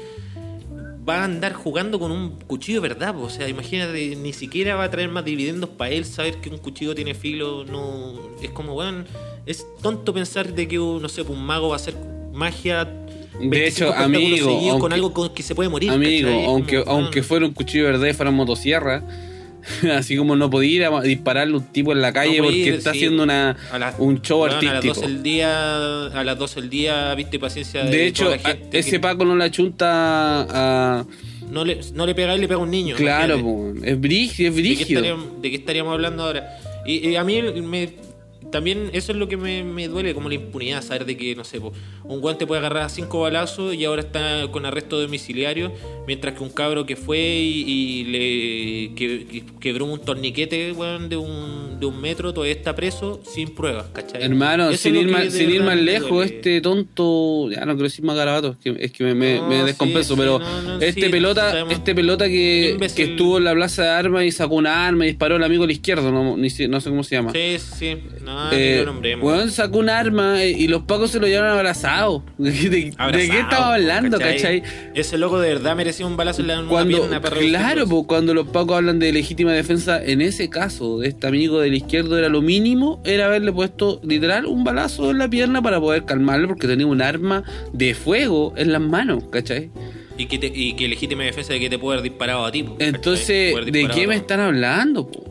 [SPEAKER 2] va a andar jugando con un cuchillo verdad. O sea, imagínate, ni siquiera va a traer más dividendos para él saber que un cuchillo tiene filo. No, es como, weón, es tonto pensar de que, un, no sé, un mago va a hacer magia.
[SPEAKER 1] De
[SPEAKER 2] 25
[SPEAKER 1] hecho, amigo,
[SPEAKER 2] seguidos con
[SPEAKER 1] aunque-
[SPEAKER 2] algo con que se puede morir.
[SPEAKER 1] Amigo, aunque,
[SPEAKER 2] como,
[SPEAKER 1] aunque fuera un cuchillo verde, fuera motosierra, así como no podía ir a dispararle un tipo en la calle
[SPEAKER 2] No
[SPEAKER 1] porque está
[SPEAKER 2] sí.
[SPEAKER 1] haciendo una,
[SPEAKER 2] las-
[SPEAKER 1] un show
[SPEAKER 2] weón, A las
[SPEAKER 1] artístico.
[SPEAKER 2] 12 del día, a las 12 del día, viste paciencia de,
[SPEAKER 1] De hecho,
[SPEAKER 2] la gente
[SPEAKER 1] ese
[SPEAKER 2] que
[SPEAKER 1] Paco no la chunta a.
[SPEAKER 2] no le, no le pega y le pega a un niño.
[SPEAKER 1] Claro, es brígido, es
[SPEAKER 2] ¿De qué,
[SPEAKER 1] brígido.
[SPEAKER 2] estaríamos, de qué estaríamos hablando ahora? Y, y a mí me, también eso es lo que me, me duele, como la impunidad, saber de que, no sé, po, un guante puede agarrar a cinco balazos y ahora está con arresto domiciliario, mientras que un cabro que fue y, y le que- que- quebró un torniquete de, un, de un metro todavía está preso sin pruebas, ¿cachai?
[SPEAKER 1] Hermano,
[SPEAKER 2] Eso
[SPEAKER 1] sin ir, más, sin ir más lejos,
[SPEAKER 2] duele.
[SPEAKER 1] este tonto, ya no quiero decir más garabato, es que, es que me, me,
[SPEAKER 2] No,
[SPEAKER 1] descompenso,
[SPEAKER 2] sí,
[SPEAKER 1] pero
[SPEAKER 2] no, no,
[SPEAKER 1] este
[SPEAKER 2] sí,
[SPEAKER 1] pelota, este pelota que, que estuvo en la plaza de armas y sacó una arma y disparó al amigo al izquierdo, no, ni si- no sé cómo se llama.
[SPEAKER 2] Sí, sí, no,
[SPEAKER 1] Eh,
[SPEAKER 2] lo nombremos.
[SPEAKER 1] weón sacó un arma eh, y los pacos se lo llevaron abrazado. ¿De, de- de
[SPEAKER 2] Abrazado,
[SPEAKER 1] qué estaba hablando, cachai?
[SPEAKER 2] Ese loco de verdad merecía un balazo en la en una
[SPEAKER 1] Cuando,
[SPEAKER 2] pierna
[SPEAKER 1] claro, pues, cuando los pacos hablan de legítima defensa, en ese caso, de este amigo del izquierdo era lo mínimo, era haberle puesto literal un balazo en la pierna para poder calmarlo porque tenía un arma de fuego en las manos, ¿cachai?
[SPEAKER 2] Y que, te- y que legítima defensa de que te puede haber disparado a ti.
[SPEAKER 1] Entonces, ¿de qué me están hablando? po?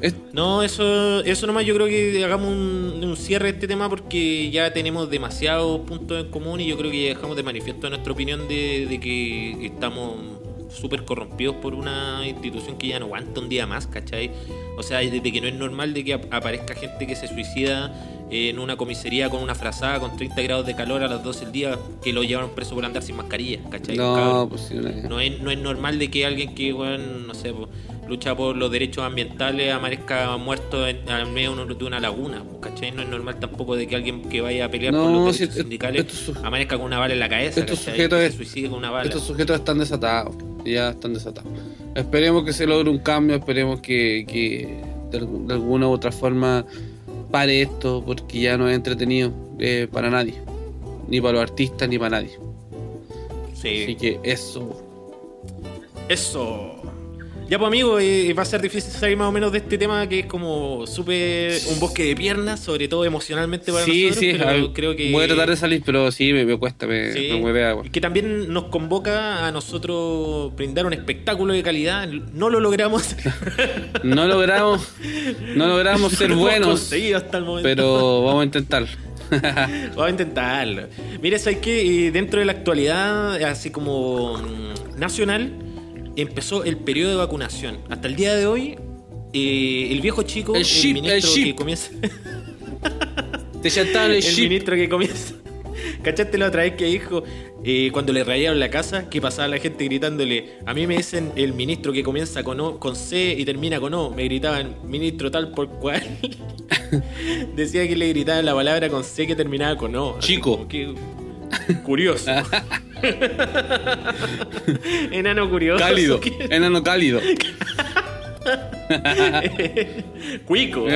[SPEAKER 1] Es-
[SPEAKER 2] No, eso, eso nomás yo creo que hagamos un, un cierre de este tema porque ya tenemos demasiados puntos en común y yo creo que ya dejamos de manifiesto nuestra opinión de, de que estamos súper corrompidos por una institución que ya no aguanta un día más, ¿cachai? O sea, de, de que no es normal de que ap- aparezca gente que se suicida en una comisaría con una frazada con 30 grados de calor a las 12 del día que lo llevaron preso por andar sin mascarilla, ¿cachai?
[SPEAKER 1] no, pues sí, no-
[SPEAKER 2] No es, no es normal de que alguien que, weón, no sé, lucha por los derechos ambientales amanezca muerto en, al medio de una- laguna, po, ¿cachai? No es normal tampoco de que alguien que vaya a pelear
[SPEAKER 1] No,
[SPEAKER 2] por los derechos sindicales amanezca con una bala en la cabeza,
[SPEAKER 1] estos
[SPEAKER 2] ¿cachai?
[SPEAKER 1] sujetos
[SPEAKER 2] se suicide con una bala.
[SPEAKER 1] Estos sujetos están desatados, ya están desatados. Esperemos que se logre un cambio, esperemos que, que de, algu- de alguna u otra forma pare esto, porque ya no es entretenido eh, para nadie, ni para los artistas, ni para nadie. Así
[SPEAKER 2] Sí.
[SPEAKER 1] que eso.
[SPEAKER 2] Eso. Ya, pues, amigo, eh, va a ser difícil salir más o menos de este tema que es como súper un bosque de piernas, sobre todo emocionalmente para
[SPEAKER 1] Sí,
[SPEAKER 2] nosotros.
[SPEAKER 1] sí,
[SPEAKER 2] pero creo que
[SPEAKER 1] voy a tratar de salir, pero sí, me, me cuesta, me,
[SPEAKER 2] Sí.
[SPEAKER 1] me huevea, weón.
[SPEAKER 2] Y que también nos convoca a nosotros brindar un espectáculo de calidad. No lo logramos.
[SPEAKER 1] No logramos, no logramos ser
[SPEAKER 2] No lo
[SPEAKER 1] buenos,
[SPEAKER 2] conseguido hasta el momento.
[SPEAKER 1] pero vamos a intentarlo.
[SPEAKER 2] Vamos a intentarlo. Mira, ¿sabes qué? Eh, Dentro de la actualidad, así como mm, nacional, empezó el periodo de vacunación. Hasta el día de hoy, eh, el viejo chico,
[SPEAKER 1] El
[SPEAKER 2] el,
[SPEAKER 1] ship,
[SPEAKER 2] ministro
[SPEAKER 1] el
[SPEAKER 2] que comienza.
[SPEAKER 1] Te el
[SPEAKER 2] el ministro que comienza. ¿Cachaste la otra vez que dijo eh, cuando le rayaron la casa que pasaba la gente gritándole? A mí me dicen el ministro que comienza con, o, con C y termina con O. Me gritaban ministro tal por cual. Decía que le gritaban la palabra con C que terminaba con O.
[SPEAKER 1] Chico.
[SPEAKER 2] que- curioso. Enano curioso.
[SPEAKER 1] Cálido, enano cálido.
[SPEAKER 2] Cuico.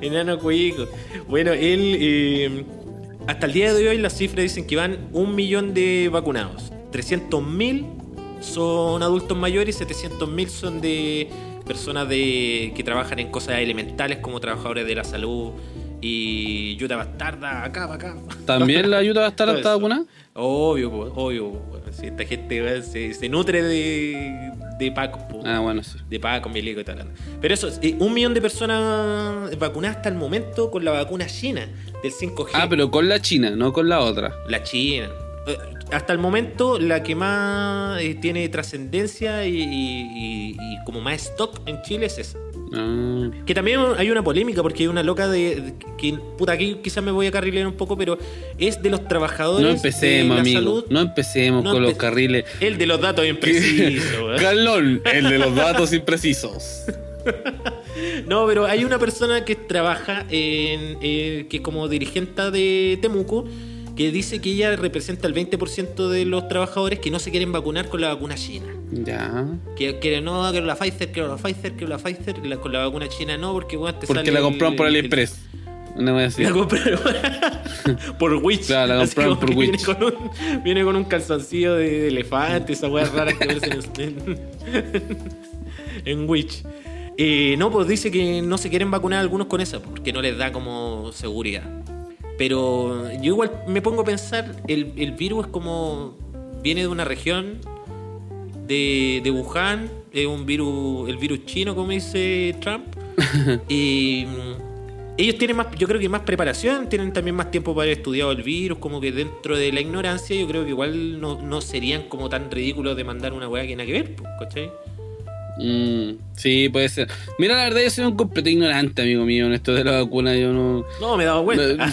[SPEAKER 2] Enano Cuico. Bueno, él. eh, hasta el día de hoy las cifras dicen que van un millón de vacunados. 300.000 son adultos mayores y 700.000 son de personas de, que trabajan en cosas elementales como trabajadores de la salud y ayuda bastarda acá, para acá.
[SPEAKER 1] ¿También la ayuda va a estar
[SPEAKER 2] Todo
[SPEAKER 1] hasta
[SPEAKER 2] eso.
[SPEAKER 1] vacunada?
[SPEAKER 2] Obvio, po, obvio. po. Si esta gente se, se nutre de, de Paco. po.
[SPEAKER 1] Ah, bueno, sí.
[SPEAKER 2] De Paco, Milico y tal. Pero eso, eh, un millón de personas vacunadas hasta el momento con la vacuna china del 5G.
[SPEAKER 1] Ah, pero con la China, no con la otra.
[SPEAKER 2] La China. Eh, Hasta el momento, la que más eh, tiene trascendencia y, y- y- y como más stock en Chile es esa.
[SPEAKER 1] Ah,
[SPEAKER 2] Que también hay una polémica porque hay una loca de. de- que, puta, aquí quizás me voy a carrilear un poco, pero es de los trabajadores.
[SPEAKER 1] no
[SPEAKER 2] de
[SPEAKER 1] empecemos,
[SPEAKER 2] la
[SPEAKER 1] amigo.
[SPEAKER 2] salud.
[SPEAKER 1] No empecemos
[SPEAKER 2] No
[SPEAKER 1] con los carriles.
[SPEAKER 2] El de los datos imprecisos.
[SPEAKER 1] Carlón, el de los datos imprecisos.
[SPEAKER 2] No, pero hay una persona que trabaja en. eh, que es como dirigente de Temuco. Que dice que ella representa el 20% de los trabajadores que no se quieren vacunar con la vacuna china.
[SPEAKER 1] Ya.
[SPEAKER 2] Que quieren, no, quiero la Pfizer, quiero la Pfizer, quiero la Pfizer. la- con la vacuna china no, porque bueno, te
[SPEAKER 1] Porque
[SPEAKER 2] sale
[SPEAKER 1] la compraron por AliExpress. Una wea así.
[SPEAKER 2] La compraron por Witch.
[SPEAKER 1] Claro, la compraron por
[SPEAKER 2] que
[SPEAKER 1] Witch.
[SPEAKER 2] Viene con, un, viene con un calzoncillo de, de elefante, esa weá rara que ves en, en, en Witch. Eh, no, pues dice que no se quieren vacunar algunos con esa, porque no les da como seguridad. Pero yo igual me pongo a pensar, el, el virus es como. viene de una región de, de Wuhan, es un virus, el virus chino, como dice Trump. y mm, ellos tienen más, yo creo que más preparación, tienen también más tiempo para haber estudiado el virus, como que dentro de la ignorancia, yo creo que igual no, no serían como tan ridículos de mandar una weá que nada que ver, ¿cachai?
[SPEAKER 1] Mm, sí, puede ser. Mira, la verdad, yo soy un completo ignorante, amigo mío, en esto de la vacuna. Yo no.
[SPEAKER 2] No, me he dado cuenta.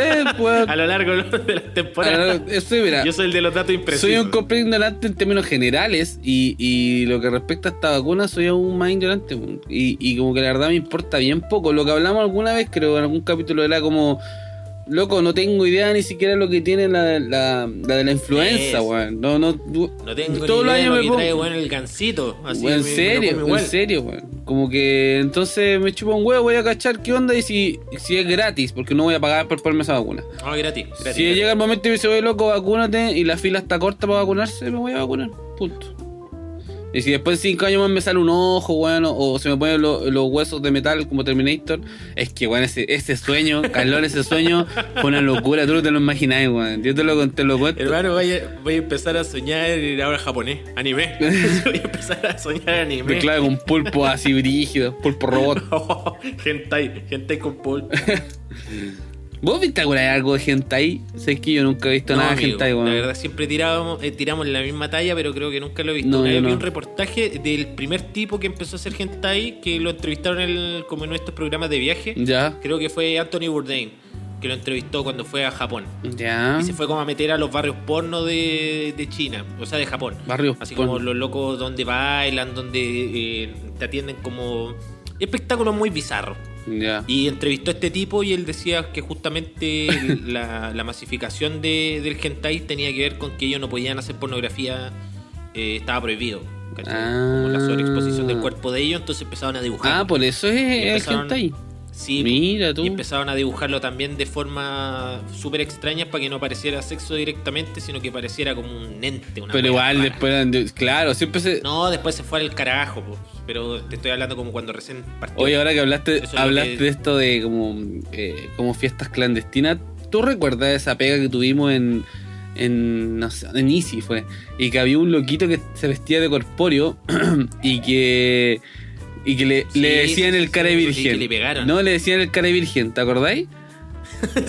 [SPEAKER 1] Eh,
[SPEAKER 2] a lo largo de las temporadas.
[SPEAKER 1] a- eso, mira,
[SPEAKER 2] Yo soy el de los datos imprecisos.
[SPEAKER 1] soy un completo ignorante en términos generales y, y lo que respecta a esta vacuna soy aún más ignorante. Y, y como que la verdad me importa bien poco. Lo que hablamos alguna vez, creo, en algún capítulo era como... Loco, no tengo idea ni siquiera lo que tiene la, la, la de la influenza, weón. No, no,
[SPEAKER 2] No tengo ni idea de
[SPEAKER 1] años
[SPEAKER 2] lo
[SPEAKER 1] me
[SPEAKER 2] que trae bueno, el gancito. Así
[SPEAKER 1] Weón, en
[SPEAKER 2] me-
[SPEAKER 1] serio, en serio, weón. Como que entonces me chupa un huevo, voy a cachar qué onda y si, si es gratis, porque no voy a pagar por ponerme esa vacuna.
[SPEAKER 2] No, gratis. gratis,
[SPEAKER 1] si
[SPEAKER 2] gratis.
[SPEAKER 1] llega el momento y me dice, oye loco, vacúnate y la fila está corta para vacunarse, me voy a vacunar. Punto. Y si después de 5 años más me sale un ojo, weón, o- o se me ponen lo- los huesos de metal como Terminator, es que, weón, ese, ese sueño, Carlón, ese sueño fue una locura, tú no te lo imaginás, weón. Yo te lo, te lo cuento.
[SPEAKER 2] Hermano, voy a, voy a empezar a soñar ahora japonés, anime. voy a empezar a soñar anime.
[SPEAKER 1] De claro, con pulpo así brígido, pulpo robot.
[SPEAKER 2] hentai, hentai con Paul.
[SPEAKER 1] ¿Vos viste alguna vez algo de hentai? Sé que yo nunca he visto
[SPEAKER 2] No,
[SPEAKER 1] nada de
[SPEAKER 2] amigo,
[SPEAKER 1] hentai, weón.
[SPEAKER 2] La verdad, siempre tirábamos, eh, tiramos la misma talla, pero creo que nunca lo he visto.
[SPEAKER 1] No,
[SPEAKER 2] Una vi un reportaje del primer tipo que empezó a hacer hentai, que lo entrevistaron en el- como en nuestros programas de viaje.
[SPEAKER 1] Ya,
[SPEAKER 2] Creo que fue Anthony Bourdain, que lo entrevistó cuando fue a Japón.
[SPEAKER 1] ya.
[SPEAKER 2] Y se fue como a meter a los barrios porno de, de China, o sea, de Japón.
[SPEAKER 1] Barrios
[SPEAKER 2] Así
[SPEAKER 1] porno.
[SPEAKER 2] como los locos donde bailan, donde eh, te atienden como espectáculos muy bizarros. Y entrevistó a este tipo y él decía que justamente la, la masificación de- del hentai tenía que ver con que ellos no podían hacer pornografía, eh, estaba prohibido. Como la sobreexposición del cuerpo de ellos, entonces empezaron a dibujar.
[SPEAKER 1] Ah, por eso es el hentai.
[SPEAKER 2] Sí,
[SPEAKER 1] Mira tú.
[SPEAKER 2] y empezaron a dibujarlo también de forma súper extraña para que no pareciera sexo directamente, sino que pareciera como un ente. Una
[SPEAKER 1] Pero igual después, de- claro, siempre se...
[SPEAKER 2] No, después se fue al carajo, po. pero te estoy hablando como cuando recién partió.
[SPEAKER 1] Oye, ahora que hablaste,
[SPEAKER 2] es
[SPEAKER 1] hablaste
[SPEAKER 2] que-
[SPEAKER 1] de esto de como, eh, como fiestas clandestinas, ¿tú recuerdas esa pega que tuvimos en, en, no sé, en Easy fue? Y que había un loquito que se vestía de corpóreo y que... Y que le,
[SPEAKER 2] Sí,
[SPEAKER 1] le decían
[SPEAKER 2] sí,
[SPEAKER 1] el cara
[SPEAKER 2] sí,
[SPEAKER 1] virgen.
[SPEAKER 2] que le pegaron.
[SPEAKER 1] No, le decían el cara virgen, ¿te acordáis?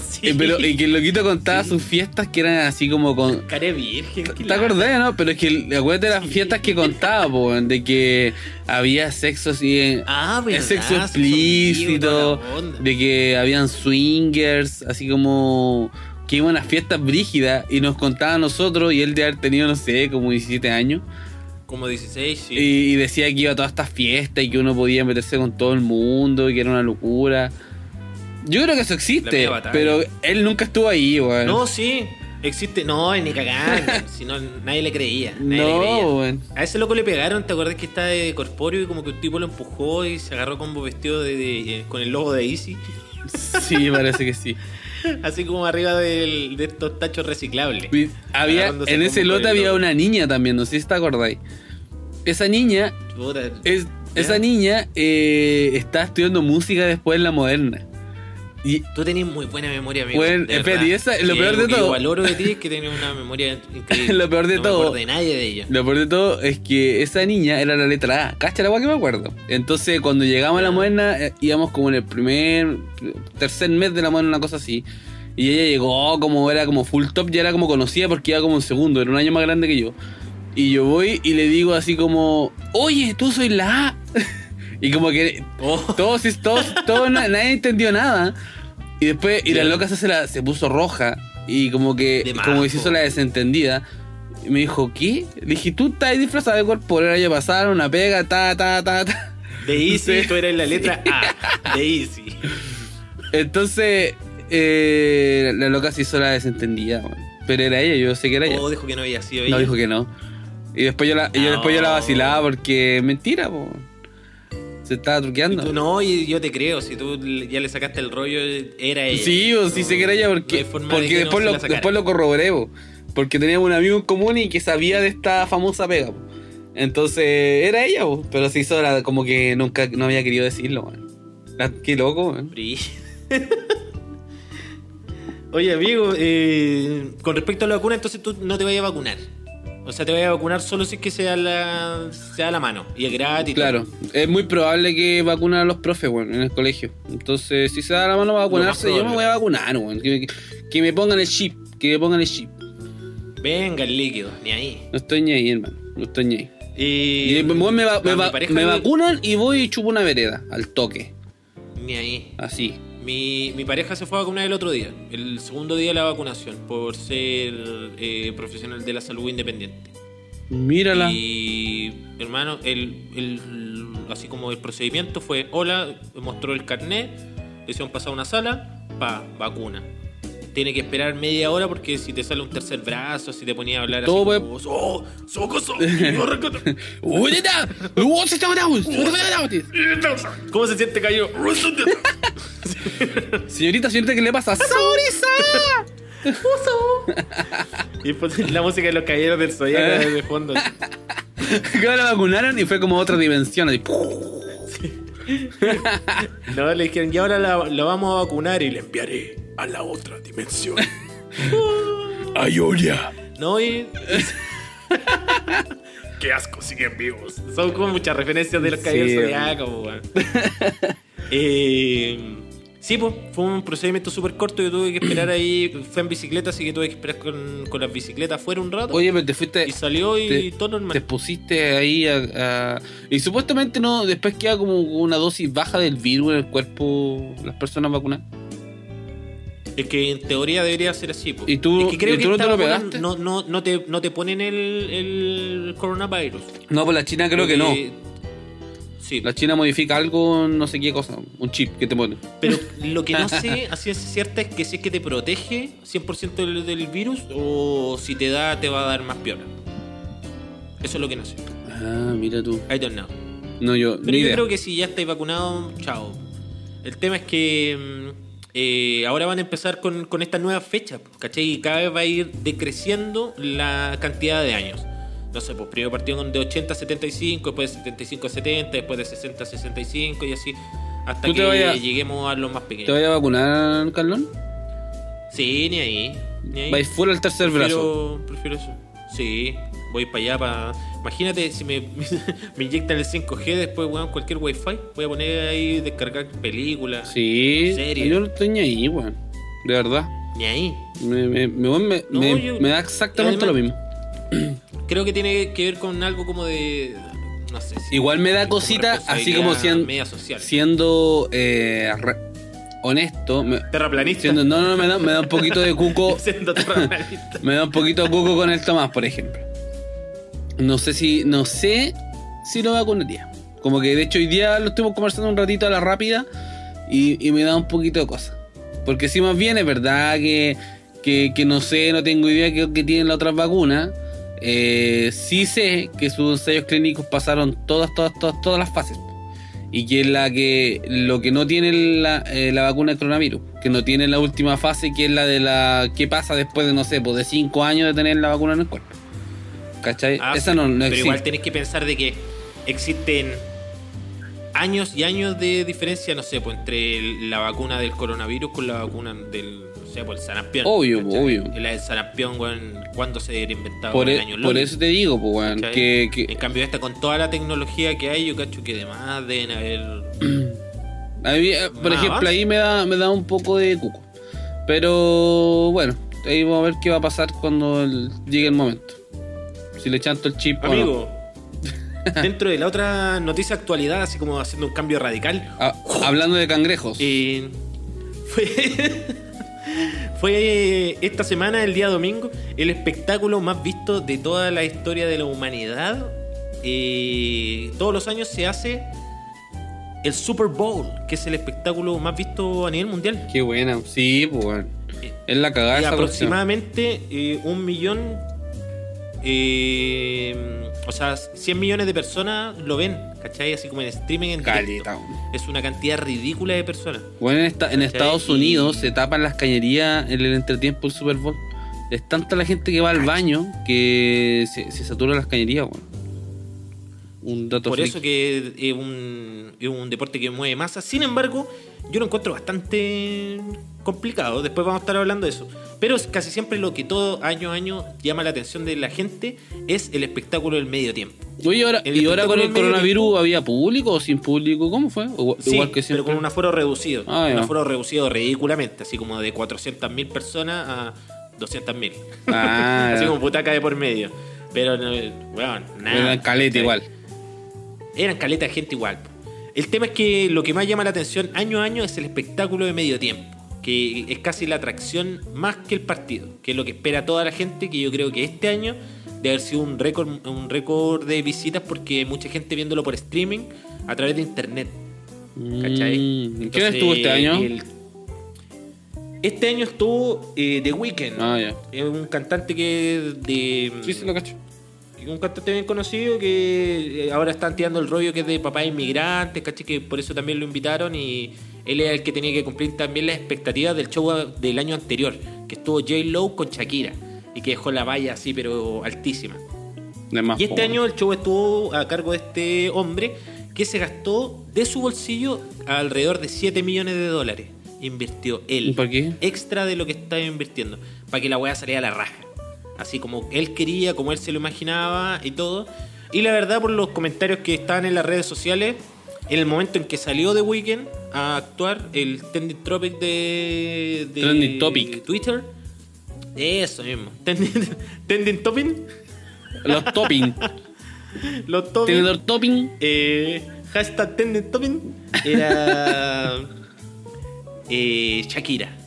[SPEAKER 2] Sí.
[SPEAKER 1] Eh, pero, y que el loquito contaba sus fiestas que eran así como con,
[SPEAKER 2] Care virgen.
[SPEAKER 1] ¿Te
[SPEAKER 2] la-
[SPEAKER 1] acordás, no? Pero es que acuérdate de las fiestas que contaba, po, de que había sexo así, en-
[SPEAKER 2] Ah, verdad,
[SPEAKER 1] sexo explícito, de que habían swingers, así como que iban a fiestas brígidas y nos contaba a nosotros y él de haber tenido, no sé, como 17 años
[SPEAKER 2] Como 16, sí.
[SPEAKER 1] y, y decía que iba a todas estas fiestas y que uno podía meterse con todo el mundo y que era una locura. Yo creo que eso existe, pero él nunca estuvo ahí, weón.
[SPEAKER 2] No, sí. Existe. No, ni cagando. si no, nadie le creía. Nadie le creía.
[SPEAKER 1] No, weón.
[SPEAKER 2] A ese loco le pegaron, ¿te acuerdas que estaba de corpóreo y como que un tipo lo empujó y se agarró como vestido de, de- con el logo de Easy?
[SPEAKER 1] Sí, parece que sí.
[SPEAKER 2] Así como arriba del- de estos tachos reciclables.
[SPEAKER 1] Había, en ese lote había una niña también, no sé si te acordáis. Esa niña, esa niña eh, está estudiando música después en la moderna. Y
[SPEAKER 2] Tú tenés muy buena memoria, amigo.
[SPEAKER 1] Bueno, espérate, y esa- lo
[SPEAKER 2] Y
[SPEAKER 1] peor de todo-
[SPEAKER 2] yo valoro de ti es que una memoria increíble.
[SPEAKER 1] Lo peor de
[SPEAKER 2] no
[SPEAKER 1] todo-
[SPEAKER 2] Me de nadie de ella.
[SPEAKER 1] lo peor de todo es que esa niña era la letra A. Cacha la que me acuerdo. Entonces, cuando llegamos a la moderna, eh, íbamos como en el primer, tercer mes de la moderna, una cosa así. Y ella llegó como era como full top, ya era como conocida porque iba como un segundo, era un año más grande que yo. Y yo voy y le digo así como, oye, tú soy la A. y como que
[SPEAKER 2] Oh.
[SPEAKER 1] todos, todos, todos, na- nadie entendió nada. Y después, y la loca se, la, se puso roja y como que, como que se hizo la desentendida. Y me dijo, ¿qué? Le dije, tú estás disfrazada de cuerpo, el año pasado, una pega, ta, ta, ta, ta.
[SPEAKER 2] De Easy,
[SPEAKER 1] Sí.
[SPEAKER 2] tú eres la letra A. De Easy.
[SPEAKER 1] Entonces, eh, la loca se hizo la desentendida. Pero era ella, yo sé que era ella.
[SPEAKER 2] Oh, dijo que no había sido ella.
[SPEAKER 1] No dijo que no. Y después yo la, y yo
[SPEAKER 2] No.
[SPEAKER 1] después yo la vacilaba porque mentira, po. Se estaba
[SPEAKER 2] Y
[SPEAKER 1] truqueando.
[SPEAKER 2] tú no, y yo te creo, si tú ya le sacaste el rollo, era ella.
[SPEAKER 1] Sí, o sí
[SPEAKER 2] No,
[SPEAKER 1] sé que era ella
[SPEAKER 2] no
[SPEAKER 1] porque,
[SPEAKER 2] de
[SPEAKER 1] porque
[SPEAKER 2] no
[SPEAKER 1] después,
[SPEAKER 2] se
[SPEAKER 1] lo, después lo corroboré, po. porque teníamos un amigo en común y que sabía de esta famosa pega. po. Entonces era ella, po, pero se hizo la- como que nunca no había querido decirlo. La- Qué loco.
[SPEAKER 2] Oye, amigo, eh, con respecto a la vacuna, entonces tú no te vayas a vacunar. O sea, te vayas a vacunar solo si es que sea la, sea la mano. Y es gratis.
[SPEAKER 1] Claro,
[SPEAKER 2] todo.
[SPEAKER 1] es muy probable que vacunen a los profes, weón, en el colegio. Entonces, si se da la mano para vacunarse, yo me voy a vacunar, weón. Que, me pongan el chip, que me pongan el chip.
[SPEAKER 2] Venga, el líquido, ni ahí.
[SPEAKER 1] No estoy ni ahí, hermano. No estoy ni ahí.
[SPEAKER 2] Y,
[SPEAKER 1] Y me, va-
[SPEAKER 2] a
[SPEAKER 1] me va- vacunan y voy y chupo una vereda, al toque.
[SPEAKER 2] Ni ahí.
[SPEAKER 1] Así.
[SPEAKER 2] Mi, mi pareja se fue a vacunar el otro día, el segundo día de la vacunación, por ser eh, profesional de la salud independiente.
[SPEAKER 1] Mírala.
[SPEAKER 2] Y hermano, el, el- así como el procedimiento fue, hola, mostró el carnet, le hicieron pasar a una sala, pa, vacuna. Tiene que esperar media hora porque si te sale un tercer brazo, si te ponía a hablar
[SPEAKER 1] Todo
[SPEAKER 2] así
[SPEAKER 1] puede-
[SPEAKER 2] como, "So- socoso, no recuerdo".
[SPEAKER 1] ¡Uy, neta! ¡Uy, se está matando! ¡Se está matando!
[SPEAKER 2] ¿Cómo se siente cayó?
[SPEAKER 1] Señorita, señorita, ¿qué le pasa? ¡Saurisa!
[SPEAKER 2] y después la música de los caballeros del zodiaco de fondo.
[SPEAKER 1] Que la vacunaron y fue como otra dimensión. así.
[SPEAKER 2] No, le dijeron, y ahora la, la vamos a vacunar y le enviaré a la otra dimensión.
[SPEAKER 1] ¡Ayoria!
[SPEAKER 2] No, y. Qué asco, siguen vivos. Son como muchas referencias de los
[SPEAKER 1] Sí,
[SPEAKER 2] zodiacos, po, weón. eh, sí, pues, fue un procedimiento súper corto. Yo tuve que esperar ahí. Fue en bicicleta, así que tuve que esperar con, con las bicicletas afuera un rato.
[SPEAKER 1] Oye, pero te fuiste.
[SPEAKER 2] y salió y
[SPEAKER 1] te-
[SPEAKER 2] todo normal.
[SPEAKER 1] Te pusiste ahí a, a- Y supuestamente no, después queda como una dosis baja del virus en el cuerpo las personas vacunadas.
[SPEAKER 2] Es que en teoría debería ser así. po.
[SPEAKER 1] ¿Y tú-
[SPEAKER 2] es que creo
[SPEAKER 1] y
[SPEAKER 2] que
[SPEAKER 1] tú no
[SPEAKER 2] esta
[SPEAKER 1] te lo pegaste?
[SPEAKER 2] No, no, no, te, no te ponen el, el coronavirus.
[SPEAKER 1] No, pues la China creo que no.
[SPEAKER 2] Sí,
[SPEAKER 1] La China modifica algo, no sé qué cosa, un chip que te pone.
[SPEAKER 2] pero lo que no sé a ciencia cierta es que si es que te protege 100% del, del virus o si te da, te va a dar más piola. Eso es lo que no sé.
[SPEAKER 1] Ah, mira tú.
[SPEAKER 2] I don't know.
[SPEAKER 1] No, yo,
[SPEAKER 2] Pero
[SPEAKER 1] ni
[SPEAKER 2] yo
[SPEAKER 1] idea.
[SPEAKER 2] creo que si ya estáis vacunado, chao. El tema es que mm, eh, ahora van a empezar con, con esta nueva fecha, ¿cachai? Y cada vez va a ir decreciendo la cantidad de años. No sé, pues primero partieron de 80 a 75, después de 75 a 70, después de 60 a 65 y así. Hasta
[SPEAKER 1] ¿Tú
[SPEAKER 2] que
[SPEAKER 1] te
[SPEAKER 2] lleguemos a los más
[SPEAKER 1] ¿Te
[SPEAKER 2] pequeños.
[SPEAKER 1] vayas a vacunar, Carlón?
[SPEAKER 2] Sí, ni ahí. Ni ahí.
[SPEAKER 1] Vais fuera al tercer brazo.
[SPEAKER 2] Prefiero, prefiero eso. Sí, voy para allá para. Imagínate si me, me inyectan el 5G después, weón, cualquier wifi. Voy a poner ahí descargar películas.
[SPEAKER 1] Sí,
[SPEAKER 2] ¿Serio?
[SPEAKER 1] yo no estoy ni ahí, weón. De verdad.
[SPEAKER 2] Ni ahí.
[SPEAKER 1] Me, me, me, me,
[SPEAKER 2] No,
[SPEAKER 1] me-
[SPEAKER 2] yo-
[SPEAKER 1] me da exactamente
[SPEAKER 2] además-
[SPEAKER 1] lo mismo.
[SPEAKER 2] Creo que tiene que ver con algo como de. No sé. si-
[SPEAKER 1] Igual me da
[SPEAKER 2] como
[SPEAKER 1] cosita, así como siendo,
[SPEAKER 2] media social.
[SPEAKER 1] siendo eh, re- honesto. me-
[SPEAKER 2] Terraplanista.
[SPEAKER 1] siendo, no, no, me da, me da un poquito de cuco.
[SPEAKER 2] Siendo terraplanista.
[SPEAKER 1] Me da un poquito de cuco con el Tomás, por ejemplo. No sé si. No sé si lo vacunaría. Como que de hecho hoy día lo estuvimos conversando un ratito a la rápida. Y, y me da un poquito de cosa. Porque si más bien es verdad que, que, que no sé, no tengo idea que, que tienen las otras vacunas. Eh, sí sé que sus ensayos clínicos pasaron todas, todas, todas, todas las fases. Y que es la que lo que no tiene la, eh, la vacuna del coronavirus, que no tiene la última fase, que es la de la qué pasa después de, no sé, pues de 5 años de tener la vacuna en el cuerpo. ¿Cachai?
[SPEAKER 2] Ah,
[SPEAKER 1] Esa no, no
[SPEAKER 2] Pero
[SPEAKER 1] existe.
[SPEAKER 2] igual tenés que pensar de que existen años y años de diferencia, no sé, pues entre la vacuna del coronavirus con la vacuna del, sé, pues el sarampión.
[SPEAKER 1] Obvio,
[SPEAKER 2] ¿cachai?
[SPEAKER 1] obvio.
[SPEAKER 2] La del sarampión, weón, ¿cuándo se inventado?
[SPEAKER 1] por,
[SPEAKER 2] el
[SPEAKER 1] e-
[SPEAKER 2] año
[SPEAKER 1] por eso te digo, pues, weón, que, que
[SPEAKER 2] En cambio, esta con toda la tecnología que hay, yo cacho que además deben haber.
[SPEAKER 1] a mí, eh, por ejemplo, ahí me da, me da un poco de cuco. Pero bueno, ahí vamos a ver qué va a pasar cuando el- llegue el momento. Si le chanto el chip o no.
[SPEAKER 2] Amigo, dentro de la otra noticia actualidad, así como haciendo un cambio radical,
[SPEAKER 1] Ah, hablando de cangrejos.
[SPEAKER 2] Eh, fue, fue esta semana, el día domingo, el espectáculo más visto de toda la historia de la humanidad. Eh, todos los años se hace el Super Bowl, que es el espectáculo más visto a nivel mundial.
[SPEAKER 1] Qué buena. Sí, pues, weón. Es la cagada
[SPEAKER 2] Y
[SPEAKER 1] esa cuestión.
[SPEAKER 2] aproximadamente eh, un millón, eh, O sea, 100 millones de personas lo ven, ¿cachai? Así como en streaming en directo.
[SPEAKER 1] Caleta.
[SPEAKER 2] Es una cantidad ridícula de personas.
[SPEAKER 1] Bueno, en, esta- en
[SPEAKER 2] ¿Cachai?
[SPEAKER 1] Estados
[SPEAKER 2] Y-
[SPEAKER 1] Unidos se tapan las cañerías en el entretiempo del Super Bowl. Es tanta la gente que va al baño que se, se saturan las cañerías, weón. Un dato
[SPEAKER 2] Por
[SPEAKER 1] freak.
[SPEAKER 2] eso que es un, es un deporte que mueve masa. Sin embargo, yo lo encuentro bastante complicado. Después vamos a estar hablando de eso. Pero casi siempre lo que todo año a año llama la atención de la gente es el espectáculo del medio tiempo.
[SPEAKER 1] Oye, ahora,
[SPEAKER 2] el
[SPEAKER 1] ¿y ahora con el coronavirus había público o sin público? ¿Cómo fue? O-
[SPEAKER 2] Sí,
[SPEAKER 1] igual que
[SPEAKER 2] pero
[SPEAKER 1] siempre.
[SPEAKER 2] con un aforo reducido.
[SPEAKER 1] Ah,
[SPEAKER 2] un aforo reducido ridículamente, así como de 400.000 personas a 200.000.
[SPEAKER 1] Ah,
[SPEAKER 2] así como putaca de por medio. Pero, no, bueno, nada.
[SPEAKER 1] Caleta igual.
[SPEAKER 2] Eran caleta de gente igual. El tema es que lo que más llama la atención año a año es el espectáculo de medio tiempo, que es casi la atracción más que el partido, que es lo que espera toda la gente, que yo creo que este año debe haber sido un récord un récord de visitas porque mucha gente viéndolo por streaming a través de internet. ¿Cachai?
[SPEAKER 1] Mm, ¿Quién
[SPEAKER 2] Entonces,
[SPEAKER 1] estuvo este año?
[SPEAKER 2] el- Este año estuvo eh, The Weeknd.
[SPEAKER 1] Ah, ya.
[SPEAKER 2] Es un cantante que de
[SPEAKER 1] Sí, sí, lo cacho.
[SPEAKER 2] Un cantante bien conocido que eh, ahora están tirando el rollo que es de papá inmigrante, ¿cachai? Que por eso también lo invitaron y él era el que tenía que cumplir también las expectativas del show del año anterior, que estuvo J. Lowe con Shakira y que dejó la valla así pero altísima. Y este año el show estuvo a cargo de este hombre que se gastó de su bolsillo alrededor de 7 millones de dólares. Invirtió él.
[SPEAKER 1] ¿Y para qué?
[SPEAKER 2] Extra de lo que estaba invirtiendo. Para que la weá saliera a la raja. Así como él quería, como él se lo imaginaba y todo. Y la verdad, por los comentarios que estaban en las redes sociales, en el momento en que salió The Weeknd a actuar, el trending topic de, de
[SPEAKER 1] Trending topic.
[SPEAKER 2] Twitter. Eso mismo. Trending, trending topic.
[SPEAKER 1] Los topping.
[SPEAKER 2] Los topics.
[SPEAKER 1] Tenedor topping.
[SPEAKER 2] Eh, hashtag trending topic era eh, Shakira.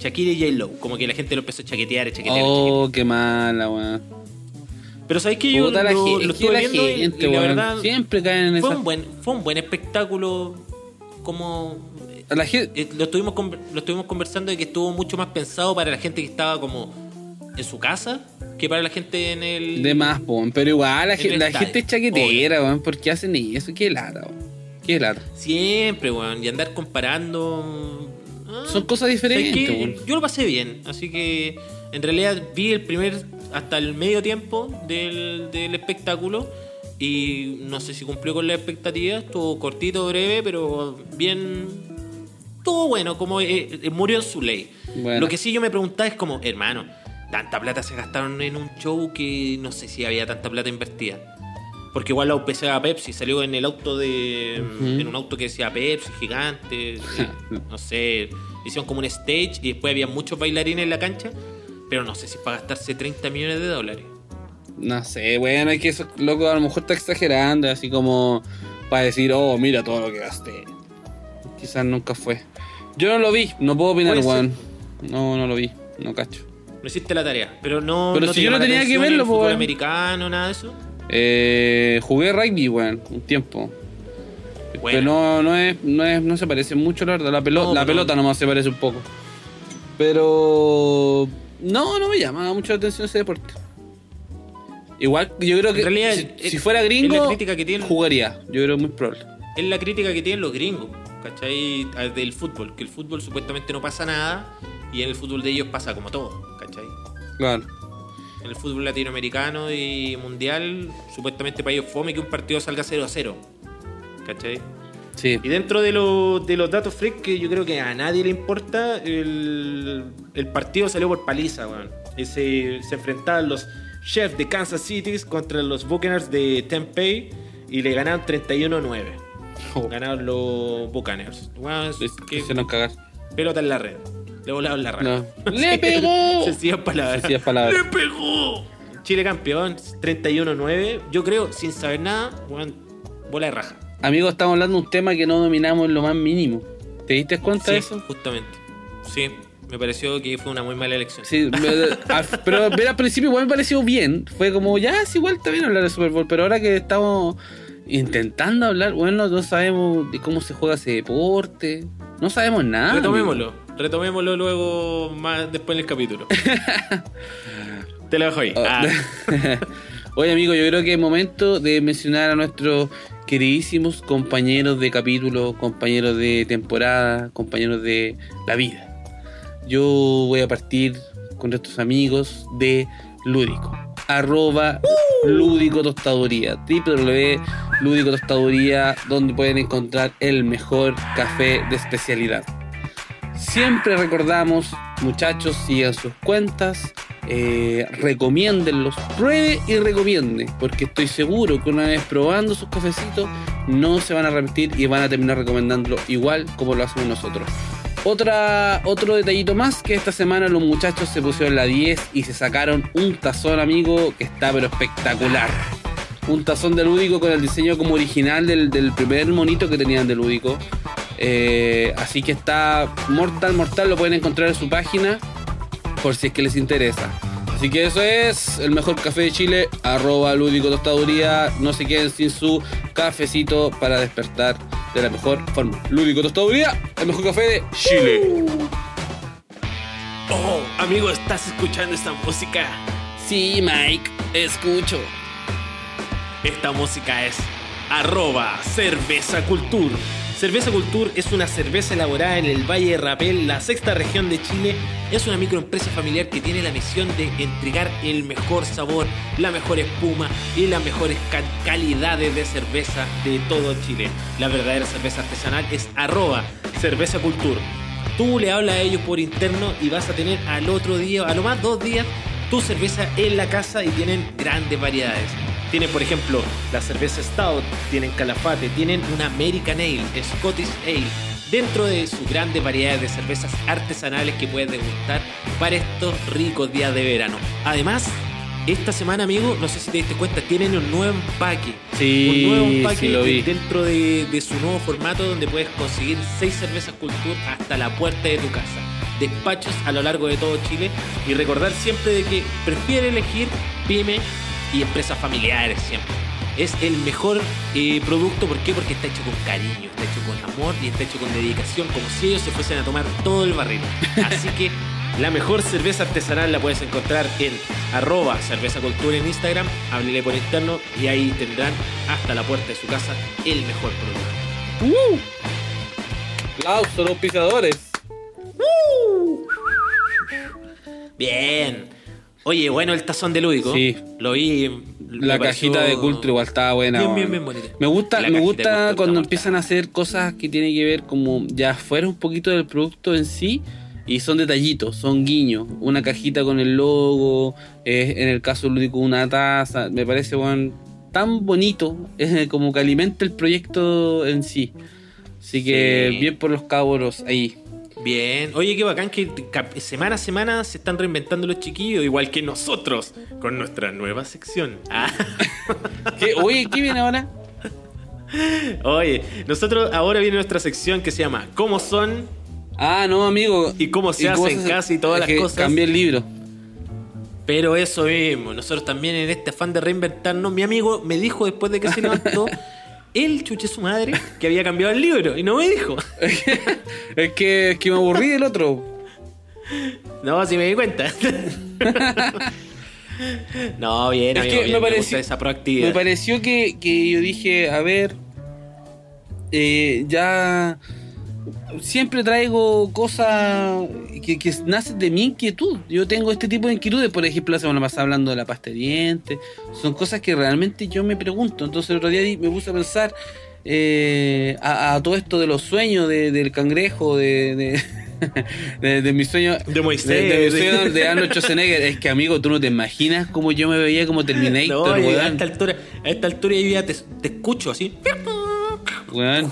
[SPEAKER 2] Shakira y J-Lo. Como que la gente lo empezó a chaquetear, a chaquetear.
[SPEAKER 1] Oh, qué mala, weón.
[SPEAKER 2] Pero sabes que yo
[SPEAKER 1] Puta
[SPEAKER 2] lo, lo estuve
[SPEAKER 1] la
[SPEAKER 2] viendo
[SPEAKER 1] gente,
[SPEAKER 2] y, la verdad
[SPEAKER 1] siempre caen en
[SPEAKER 2] fue
[SPEAKER 1] esa.
[SPEAKER 2] un buen fue un buen espectáculo como
[SPEAKER 1] A la gente,
[SPEAKER 2] eh, lo estuvimos con- lo estuvimos conversando de que estuvo mucho más pensado para la gente que estaba como en su casa que para la gente en el
[SPEAKER 1] de más, po, pero igual la, gente es chaquetera, weón. ¿Por qué hacen eso? Qué lata, weón. Qué lata.
[SPEAKER 2] siempre weón y andar comparando ah,
[SPEAKER 1] Son cosas
[SPEAKER 2] ¿sabes
[SPEAKER 1] diferentes, weón.
[SPEAKER 2] yo lo pasé bien así que en realidad vi el primer hasta el medio tiempo del, del espectáculo y no sé si cumplió con la expectativa estuvo cortito breve pero bien estuvo bueno como eh, eh, murió en su ley
[SPEAKER 1] Bueno.
[SPEAKER 2] lo que sí yo me preguntaba es como hermano tanta plata se gastaron en un show que no sé si había tanta plata invertida porque igual la UPC a Pepsi salió en el auto de. En un auto que decía Pepsi, gigante. no sé. Hicieron como un stage y después había muchos bailarines en la cancha. Pero no sé si para gastarse 30 millones de dólares.
[SPEAKER 1] No sé, bueno, es que eso, loco, a lo mejor está exagerando, así como para decir, oh, mira todo lo que gasté. Quizás nunca fue. Yo no lo vi, no puedo opinar, weón. No, no lo vi, no cacho.
[SPEAKER 2] No hiciste la tarea. Pero no.
[SPEAKER 1] Pero
[SPEAKER 2] no
[SPEAKER 1] si
[SPEAKER 2] te
[SPEAKER 1] yo no tenía que verlo,
[SPEAKER 2] fútbol
[SPEAKER 1] weón.
[SPEAKER 2] americano, nada de eso.
[SPEAKER 1] Eh, jugué rugby, weón, un tiempo. Pero
[SPEAKER 2] Bueno.
[SPEAKER 1] no, no, es, no, es, no se parece mucho, la verdad. La, pelo-
[SPEAKER 2] No,
[SPEAKER 1] la pelota nomás se parece un poco. Pero. No, no me llama mucho la atención ese deporte. Igual, yo creo que
[SPEAKER 2] En realidad,
[SPEAKER 1] si,
[SPEAKER 2] es-
[SPEAKER 1] si fuera gringo,
[SPEAKER 2] la crítica que tiene.
[SPEAKER 1] jugaría. Yo creo muy probable.
[SPEAKER 2] Es la crítica que tienen los gringos. ¿Cachai? Al Del fútbol. Que el fútbol supuestamente no pasa nada. Y en el fútbol de ellos pasa como todo. ¿Cachai?
[SPEAKER 1] Claro.
[SPEAKER 2] En el fútbol latinoamericano y mundial, supuestamente para ellos fome que un partido salga 0 a 0. ¿Cachai?
[SPEAKER 1] Sí.
[SPEAKER 2] Y dentro de, los- de los datos freak que yo creo que a nadie le importa, el, el partido salió por paliza, weón. Y se, se enfrentaban los Chefs de Kansas City contra los Buccaneers de Tempe y le ganaron 31-9.
[SPEAKER 1] Oh,
[SPEAKER 2] Ganaron los Buccaneers. Weón, es que
[SPEAKER 1] hicieron cagar.
[SPEAKER 2] pelota en la red. Le volaron la red.
[SPEAKER 1] No. ¡Le pegó!
[SPEAKER 2] Sencillas palabras.
[SPEAKER 1] Sencillas palabras.
[SPEAKER 2] ¡Le pegó! Chile campeón, 31-9. Yo creo, sin saber nada, weón, bola de raja.
[SPEAKER 1] Amigos, estamos hablando de un tema que no dominamos en lo más mínimo. ¿Te diste cuenta
[SPEAKER 2] Sí,
[SPEAKER 1] de eso?
[SPEAKER 2] justamente. Sí, me pareció que fue una muy mala elección.
[SPEAKER 1] Sí, pero ver al principio igual me pareció bien. Fue como, ya, es igual, está bien hablar de Super Bowl. Pero ahora que estamos intentando hablar, bueno, no sabemos de cómo se juega ese deporte. No sabemos nada.
[SPEAKER 2] Retomémoslo, retomémoslo luego más después en el capítulo. Te lo dejo ahí.
[SPEAKER 1] Oh.
[SPEAKER 2] Ah,
[SPEAKER 1] Oye, amigo, yo creo que es momento de mencionar a nuestros queridísimos compañeros de capítulo, compañeros de temporada, compañeros de la vida. Yo voy a partir con nuestros amigos de Lúdico. Arroba Lúdico Tostaduría. Lúdico Tostaduría, donde pueden encontrar el mejor café de especialidad. Siempre recordamos, muchachos, sigan sus cuentas, eh, recomiéndenlos, pruebe y recomiende, porque estoy seguro que una vez probando sus cafecitos no se van a repetir y van a terminar recomendándolo igual como lo hacemos nosotros. Otro detallito más, que esta semana los muchachos se pusieron la 10 y se sacaron un tazón, amigo, que está pero espectacular. Un tazón de lúdico con el diseño como original del, del primer monito que tenían de lúdico. Eh, así que está mortal, mortal, lo pueden encontrar en su página por si es que les interesa. Así que eso es el mejor café de Chile, arroba lúdico tostaduría. No se queden sin su cafecito para despertar de la mejor forma. Lúdico tostaduría, el mejor café de Chile.
[SPEAKER 2] Oh, amigo, ¿estás escuchando esta música?
[SPEAKER 1] Sí, Mike, escucho.
[SPEAKER 2] Esta música es arroba cerveza cultur. Cerveza Cultur es una cerveza elaborada en el Valle de Rapel, la sexta región de Chile. Es una microempresa familiar que tiene la misión de entregar el mejor sabor, la mejor espuma y las mejores calidades de cerveza de todo Chile. La verdadera cerveza artesanal es arroba cerveza. Tú le hablas a ellos por interno y vas a tener al otro día, a lo más dos días, tu cerveza en la casa y tienen grandes variedades. Tienen, por ejemplo, la cerveza Stout, tienen Calafate, tienen una American Ale, Scottish Ale, dentro de su grandes variedades de cervezas artesanales que puedes degustar para estos ricos días de verano. Además, esta semana, amigo, no sé si te diste cuenta, tienen un nuevo empaque.
[SPEAKER 1] Sí,
[SPEAKER 2] un nuevo empaque
[SPEAKER 1] sí lo vi.
[SPEAKER 2] dentro de, de su nuevo formato donde puedes conseguir seis cervezas Cultur hasta la puerta de tu casa. Despachos a lo largo de todo Chile y recordar siempre de que prefiere elegir pyme y empresas familiares siempre. Es el mejor eh, producto, ¿por qué? Porque está hecho con cariño, está hecho con amor y está hecho con dedicación, como si ellos se fuesen a tomar todo el barril. Así que la mejor cerveza artesanal la puedes encontrar en arroba cerveza cultura en Instagram, háblele por interno y ahí tendrán hasta la puerta de su casa el mejor producto.
[SPEAKER 1] ¡Uh! Aplausos, los pisadores.
[SPEAKER 2] Bien. Oye, bueno el tazón de lúdico.
[SPEAKER 1] Sí.
[SPEAKER 2] Lo vi.
[SPEAKER 1] La
[SPEAKER 2] pareció
[SPEAKER 1] cajita de Cultura igual estaba buena.
[SPEAKER 2] Bien, bien, bien bonita.
[SPEAKER 1] Me gusta,
[SPEAKER 2] La
[SPEAKER 1] me gusta cuando empiezan a hacer cosas que tienen que ver como ya fuera un poquito del producto en sí y son detallitos, son guiños. Una cajita con el logo, eh, en el caso lúdico una taza. Me parece tan bonito eh, como que alimenta el proyecto en sí. Así que
[SPEAKER 2] Sí.
[SPEAKER 1] bien por los cabros ahí.
[SPEAKER 2] Bien. Oye, qué bacán que semana a semana se están reinventando los chiquillos, igual que nosotros, con nuestra nueva sección. Ah.
[SPEAKER 1] ¿Qué? Oye, ¿qué viene ahora?
[SPEAKER 2] Oye, nosotros ahora viene nuestra sección que se llama ¿Cómo son?
[SPEAKER 1] Ah, no, amigo.
[SPEAKER 2] Y cómo se hacen casi todas
[SPEAKER 1] Es
[SPEAKER 2] las cosas.
[SPEAKER 1] Cambié el libro.
[SPEAKER 2] Pero eso mismo, nosotros también en este afán de reinventarnos, mi amigo me dijo después de que se levantó, él chuche su madre, que había cambiado el libro, y no me dijo.
[SPEAKER 1] es, que, es que me aburrí del otro.
[SPEAKER 2] No, si me di cuenta. no, bien,
[SPEAKER 1] Es
[SPEAKER 2] amigo,
[SPEAKER 1] que
[SPEAKER 2] bien,
[SPEAKER 1] me
[SPEAKER 2] me
[SPEAKER 1] pareció-
[SPEAKER 2] gusta esa proactividad.
[SPEAKER 1] Me pareció que, que yo dije, a ver, eh, ya siempre traigo cosas que, que nacen de mi inquietud. Yo tengo este tipo de inquietudes, por ejemplo, la semana pasada hablando de la pasta de dientes, son cosas que realmente yo me pregunto. Entonces el otro día me puse a pensar eh, a, a todo esto de los sueños de- del cangrejo, de... de de, de mi sueño
[SPEAKER 2] De Moisés.
[SPEAKER 1] de, de mi sueño de Arnold Schwarzenegger es que amigo tú no te imaginas cómo yo me veía como Terminator
[SPEAKER 2] No, a esta altura, a esta altura yo ya te, te escucho así.
[SPEAKER 1] Weón.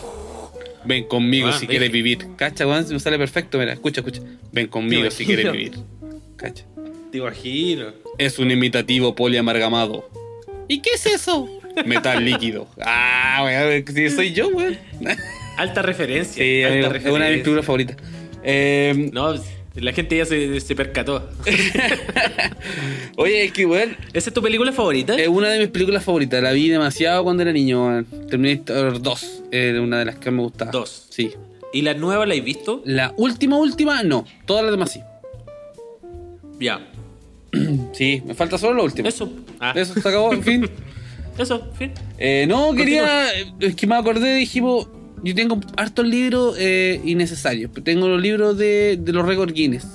[SPEAKER 1] Ven conmigo
[SPEAKER 2] Weón,
[SPEAKER 1] si quieres vivir. Cacha, weón, me sale perfecto. Mira, escucha, escucha. Ven conmigo si quieres vivir. Cacha.
[SPEAKER 2] Te imagino.
[SPEAKER 1] Es un imitativo poliamargamado. ¿Y qué es eso? Metal líquido. Ah, weón, si soy yo, weón.
[SPEAKER 2] Alta referencia.
[SPEAKER 1] Sí,
[SPEAKER 2] alta
[SPEAKER 1] amigo, es una de mis
[SPEAKER 2] referencia.
[SPEAKER 1] películas favoritas. Eh,
[SPEAKER 2] No, la gente ya se, se percató.
[SPEAKER 1] oye, es que, weón,
[SPEAKER 2] ¿Esa es tu película favorita?
[SPEAKER 1] es una de mis películas favoritas. La vi demasiado cuando era niño, weón. Terminator 2. Era una de las que me gustaba.
[SPEAKER 2] Dos.
[SPEAKER 1] Sí.
[SPEAKER 2] ¿Y la nueva la has visto?
[SPEAKER 1] La última, última, no. Todas las demás sí.
[SPEAKER 2] Ya.
[SPEAKER 1] Sí, me falta solo lo último.
[SPEAKER 2] Eso. Ah,
[SPEAKER 1] Eso se acabó, en fin.
[SPEAKER 2] eso, fin.
[SPEAKER 1] Eh, no, quería. Es que me acordé, dijimos. Yo tengo hartos libros eh, innecesarios. Tengo los libros de, de los récords Guinness.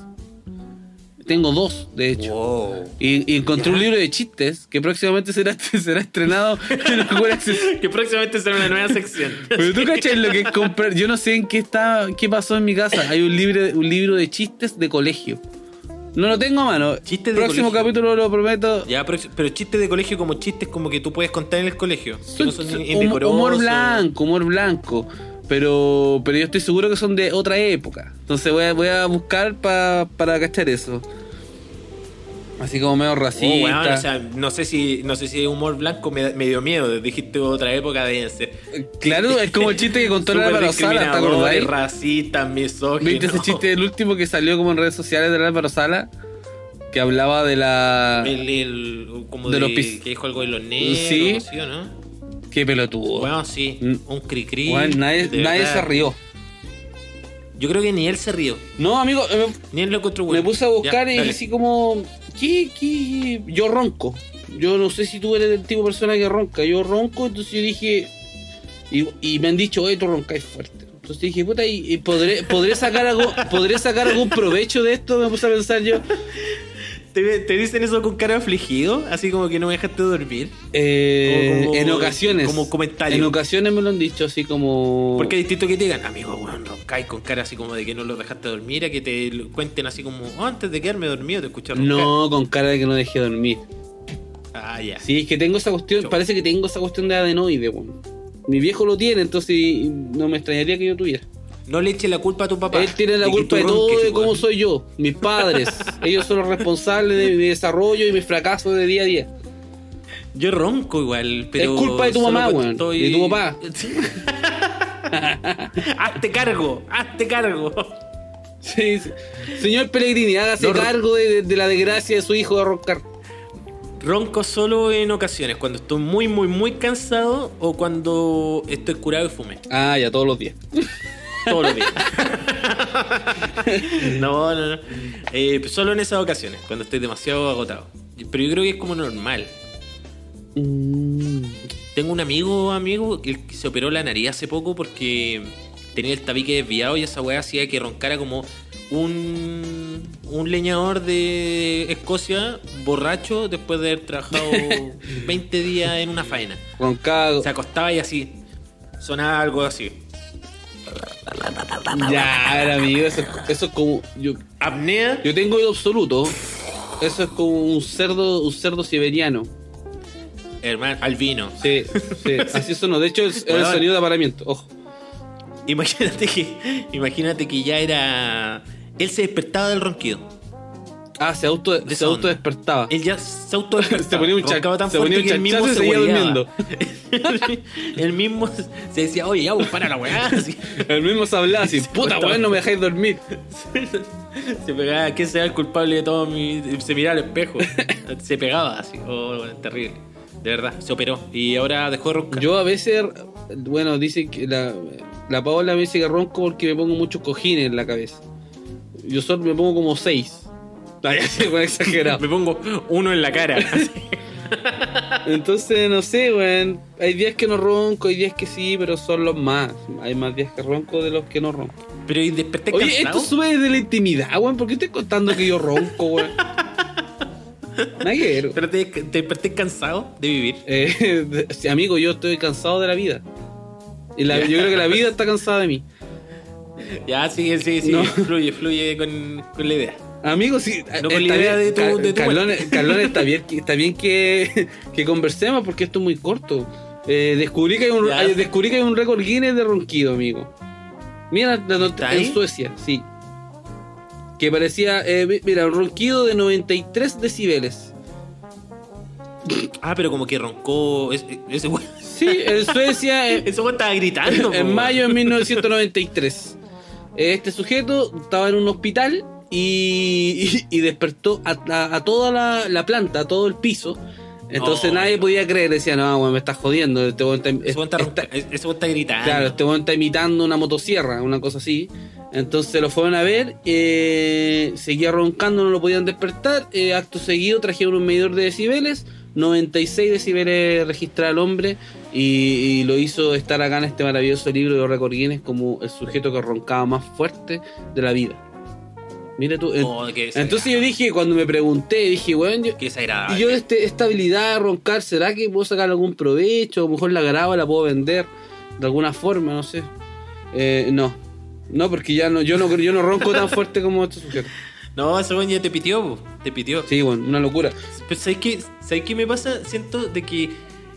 [SPEAKER 1] Tengo dos, de hecho.
[SPEAKER 2] Wow.
[SPEAKER 1] Y, y encontré un libro de chistes que próximamente será, será estrenado.
[SPEAKER 2] Que próximamente será una nueva sección.
[SPEAKER 1] Pero tú cachas lo que es comprar. Yo no sé en qué está, qué pasó en mi casa. Hay un libro, un libro de chistes de colegio. No lo tengo a mano.
[SPEAKER 2] Chistes de
[SPEAKER 1] Próximo
[SPEAKER 2] colegio.
[SPEAKER 1] capítulo lo prometo.
[SPEAKER 2] Ya, pero, pero chistes de colegio como chistes como que tú puedes contar en el colegio. Que no son
[SPEAKER 1] humor blanco, humor blanco. Pero, pero yo estoy seguro que son de otra época. Entonces voy a, voy a buscar pa- para cachar eso. Así como medio
[SPEAKER 2] Oh,
[SPEAKER 1] racista.
[SPEAKER 2] weón, o sea, no sé si no sé si humor blanco me, me dio miedo. Dijiste otra época deben ser.
[SPEAKER 1] claro, es como el chiste que contó la Álvaro Sala, ¿te
[SPEAKER 2] discriminadores,
[SPEAKER 1] acordáis?
[SPEAKER 2] racistas, misóginos.
[SPEAKER 1] ¿Viste ese chiste, el último que salió como en redes sociales de Álvaro Sala? Que hablaba de la...
[SPEAKER 2] El, el- como
[SPEAKER 1] De
[SPEAKER 2] de,
[SPEAKER 1] los
[SPEAKER 2] que dijo algo de los negros,
[SPEAKER 1] Sí.
[SPEAKER 2] ¿sí o no?
[SPEAKER 1] Qué pelotudo.
[SPEAKER 2] Bueno, sí,
[SPEAKER 1] Mm.
[SPEAKER 2] un cri-cri.
[SPEAKER 1] Weón, nadie
[SPEAKER 2] de
[SPEAKER 1] nadie se rió.
[SPEAKER 2] Yo creo que ni él se rió.
[SPEAKER 1] No, amigo, eh,
[SPEAKER 2] Ni él lo encontró
[SPEAKER 1] me
[SPEAKER 2] bueno.
[SPEAKER 1] puse a buscar
[SPEAKER 2] Ya,
[SPEAKER 1] y así como... ¿qué, qué? Yo ronco. Yo no sé si tú eres el tipo de persona que ronca. Yo ronco, entonces yo dije... Y, me han dicho, oye, tú roncáis fuerte. Entonces dije, puta, ¿y, y podré, sacar algo, ¿podré sacar algún provecho de esto? Me puse a pensar yo.
[SPEAKER 2] ¿Te, te dicen eso con cara afligido? Así como que no me dejaste dormir.
[SPEAKER 1] Eh,
[SPEAKER 2] Como- como-
[SPEAKER 1] en ocasiones.
[SPEAKER 2] como comentario.
[SPEAKER 1] En ocasiones me lo han dicho así como.
[SPEAKER 2] Porque es distinto que te digan, amigo, weón, roncáis con cara así como de que no lo dejaste dormir, a que te cuenten así como, "Oh, antes de quedarme dormido te escuché roncar.
[SPEAKER 1] No, con cara de que no dejé dormir.
[SPEAKER 2] Ah, ya.
[SPEAKER 1] Sí, es que tengo esa cuestión.
[SPEAKER 2] Yo.
[SPEAKER 1] Parece que tengo esa cuestión de adenoide, weón. Mi viejo lo tiene, entonces no me extrañaría que yo tuviera.
[SPEAKER 2] No le eches la culpa a tu papá.
[SPEAKER 1] Él tiene la culpa de todo de cómo soy yo. Mis padres. Ellos son los responsables de mi desarrollo y mi fracaso de día a día.
[SPEAKER 2] Yo ronco igual, pero.
[SPEAKER 1] es culpa de tu mamá, weón.
[SPEAKER 2] estoy-
[SPEAKER 1] De tu papá.
[SPEAKER 2] hazte cargo, hazte cargo.
[SPEAKER 1] Sí, sí. Señor Pellegrini, hágase
[SPEAKER 2] No,
[SPEAKER 1] cargo de la desgracia de su hijo de roncar.
[SPEAKER 2] Ronco solo en ocasiones, cuando estoy muy, muy, muy cansado o cuando estoy curado y fumé.
[SPEAKER 1] Ah, ya todos los días.
[SPEAKER 2] Todos los días. no, no, no. Eh, solo en esas ocasiones, cuando estoy demasiado agotado. Pero yo creo que es como normal.
[SPEAKER 1] Mm.
[SPEAKER 2] Tengo un amigo, amigo, que se operó la nariz hace poco porque tenía el tabique desviado y esa weá hacía que roncara como un, un leñador de Escocia borracho después de haber trabajado 20 días en una faena.
[SPEAKER 1] Roncaba.
[SPEAKER 2] Se acostaba y así. Sonaba algo así.
[SPEAKER 1] Ya, era amigo, eso, eso es como. Yo,
[SPEAKER 2] Apnea.
[SPEAKER 1] yo tengo oído absoluto. Eso es como un cerdo, un cerdo siberiano.
[SPEAKER 2] Hermano, albino.
[SPEAKER 1] Sí, sí, así sonó. De hecho, el, era el sonido de aparamiento. Ojo.
[SPEAKER 2] Imagínate que, imagínate que ya era. Él se despertaba del ronquido.
[SPEAKER 1] Ah, se auto, se auto despertaba.
[SPEAKER 2] Él ya se auto
[SPEAKER 1] Se ponía un cha-
[SPEAKER 2] tan
[SPEAKER 1] se ponía un
[SPEAKER 2] que él mismo se
[SPEAKER 1] seguía
[SPEAKER 2] hueveaba. él mismo se decía, oye, ya, pues, para la weá.
[SPEAKER 1] El mismo se hablaba así, puta weón, no me dejáis dormir.
[SPEAKER 2] Se pegaba, ¿quién será el culpable de todo mi.? Se miraba al espejo. Se pegaba así. Oh, terrible. De verdad, se operó. Y ahora dejó de roncar.
[SPEAKER 1] Yo a veces, bueno, dicen que la, la Paola me dice que ronco porque me pongo muchos cojines en la cabeza. Yo solo me pongo como seis. Exagerado.
[SPEAKER 2] Me pongo uno en la cara.
[SPEAKER 1] Entonces, no sé, weón. Hay días que no ronco, hay días que sí, pero son los más. Hay más días que ronco de los que no ronco.
[SPEAKER 2] Pero y desperté
[SPEAKER 1] Oye,
[SPEAKER 2] cansado.
[SPEAKER 1] esto sube desde la intimidad, weón. ¿Por qué estoy contando que yo ronco, weón? Ver.
[SPEAKER 2] Pero te, te desperté cansado de vivir.
[SPEAKER 1] Eh, de- amigo, yo estoy cansado de la vida. Y la- yo creo que la vida está cansada de mí.
[SPEAKER 2] Ya, sigue, sigue, sigue.
[SPEAKER 1] No.
[SPEAKER 2] Fluye, fluye con, con la idea.
[SPEAKER 1] Amigo, sí,
[SPEAKER 2] No con la
[SPEAKER 1] está
[SPEAKER 2] idea
[SPEAKER 1] bien,
[SPEAKER 2] de tu- de tu
[SPEAKER 1] Carlón,
[SPEAKER 2] muerte.
[SPEAKER 1] Carlón, está bien, que- está bien que, que conversemos porque esto es muy corto. Eh, descubrí, que hay un, hay- descubrí que hay un récord Guinness de ronquido, amigo. Mira, la not-
[SPEAKER 2] ¿Está
[SPEAKER 1] en? Suecia, sí. Que parecía, eh, mi- mira, un ronquido de 93 decibeles.
[SPEAKER 2] Ah, pero como que roncó. Ese, ese.
[SPEAKER 1] Sí, en Suecia, en,
[SPEAKER 2] Ese weón estaba gritando.
[SPEAKER 1] en mayo de 1993. Este sujeto estaba en un hospital y, y- y despertó a, a- a toda la, la planta, a todo el piso. Entonces nadie podía creer, decía, no, weón, me estás jodiendo. Este está,
[SPEAKER 2] Ese está,
[SPEAKER 1] está-
[SPEAKER 2] gritando.
[SPEAKER 1] claro, este weón está imitando una motosierra, una cosa así. Entonces lo fueron a ver, eh, seguía roncando, no lo podían despertar. eh, acto seguido trajeron un medidor de decibeles, 96 decibeles registra al hombre y, y lo hizo estar acá en este maravilloso libro de Record Guinness como el sujeto que roncaba más fuerte de la vida. Mira tú.
[SPEAKER 2] Oh,
[SPEAKER 1] entonces yo dije, cuando me pregunté, dije, bueno, yo, y yo este, esta habilidad de roncar, ¿será que puedo sacar algún provecho? A lo mejor la grabo, la puedo vender de alguna forma, no sé. Eh, no. No, porque ya no, yo no, yo no ronco tan fuerte como este sujeto.
[SPEAKER 2] No, ese weón ya te pitió, te pitió.
[SPEAKER 1] Sí, bueno, una locura.
[SPEAKER 2] Pero ¿sabes qué? ¿Sabes qué me pasa? Siento de que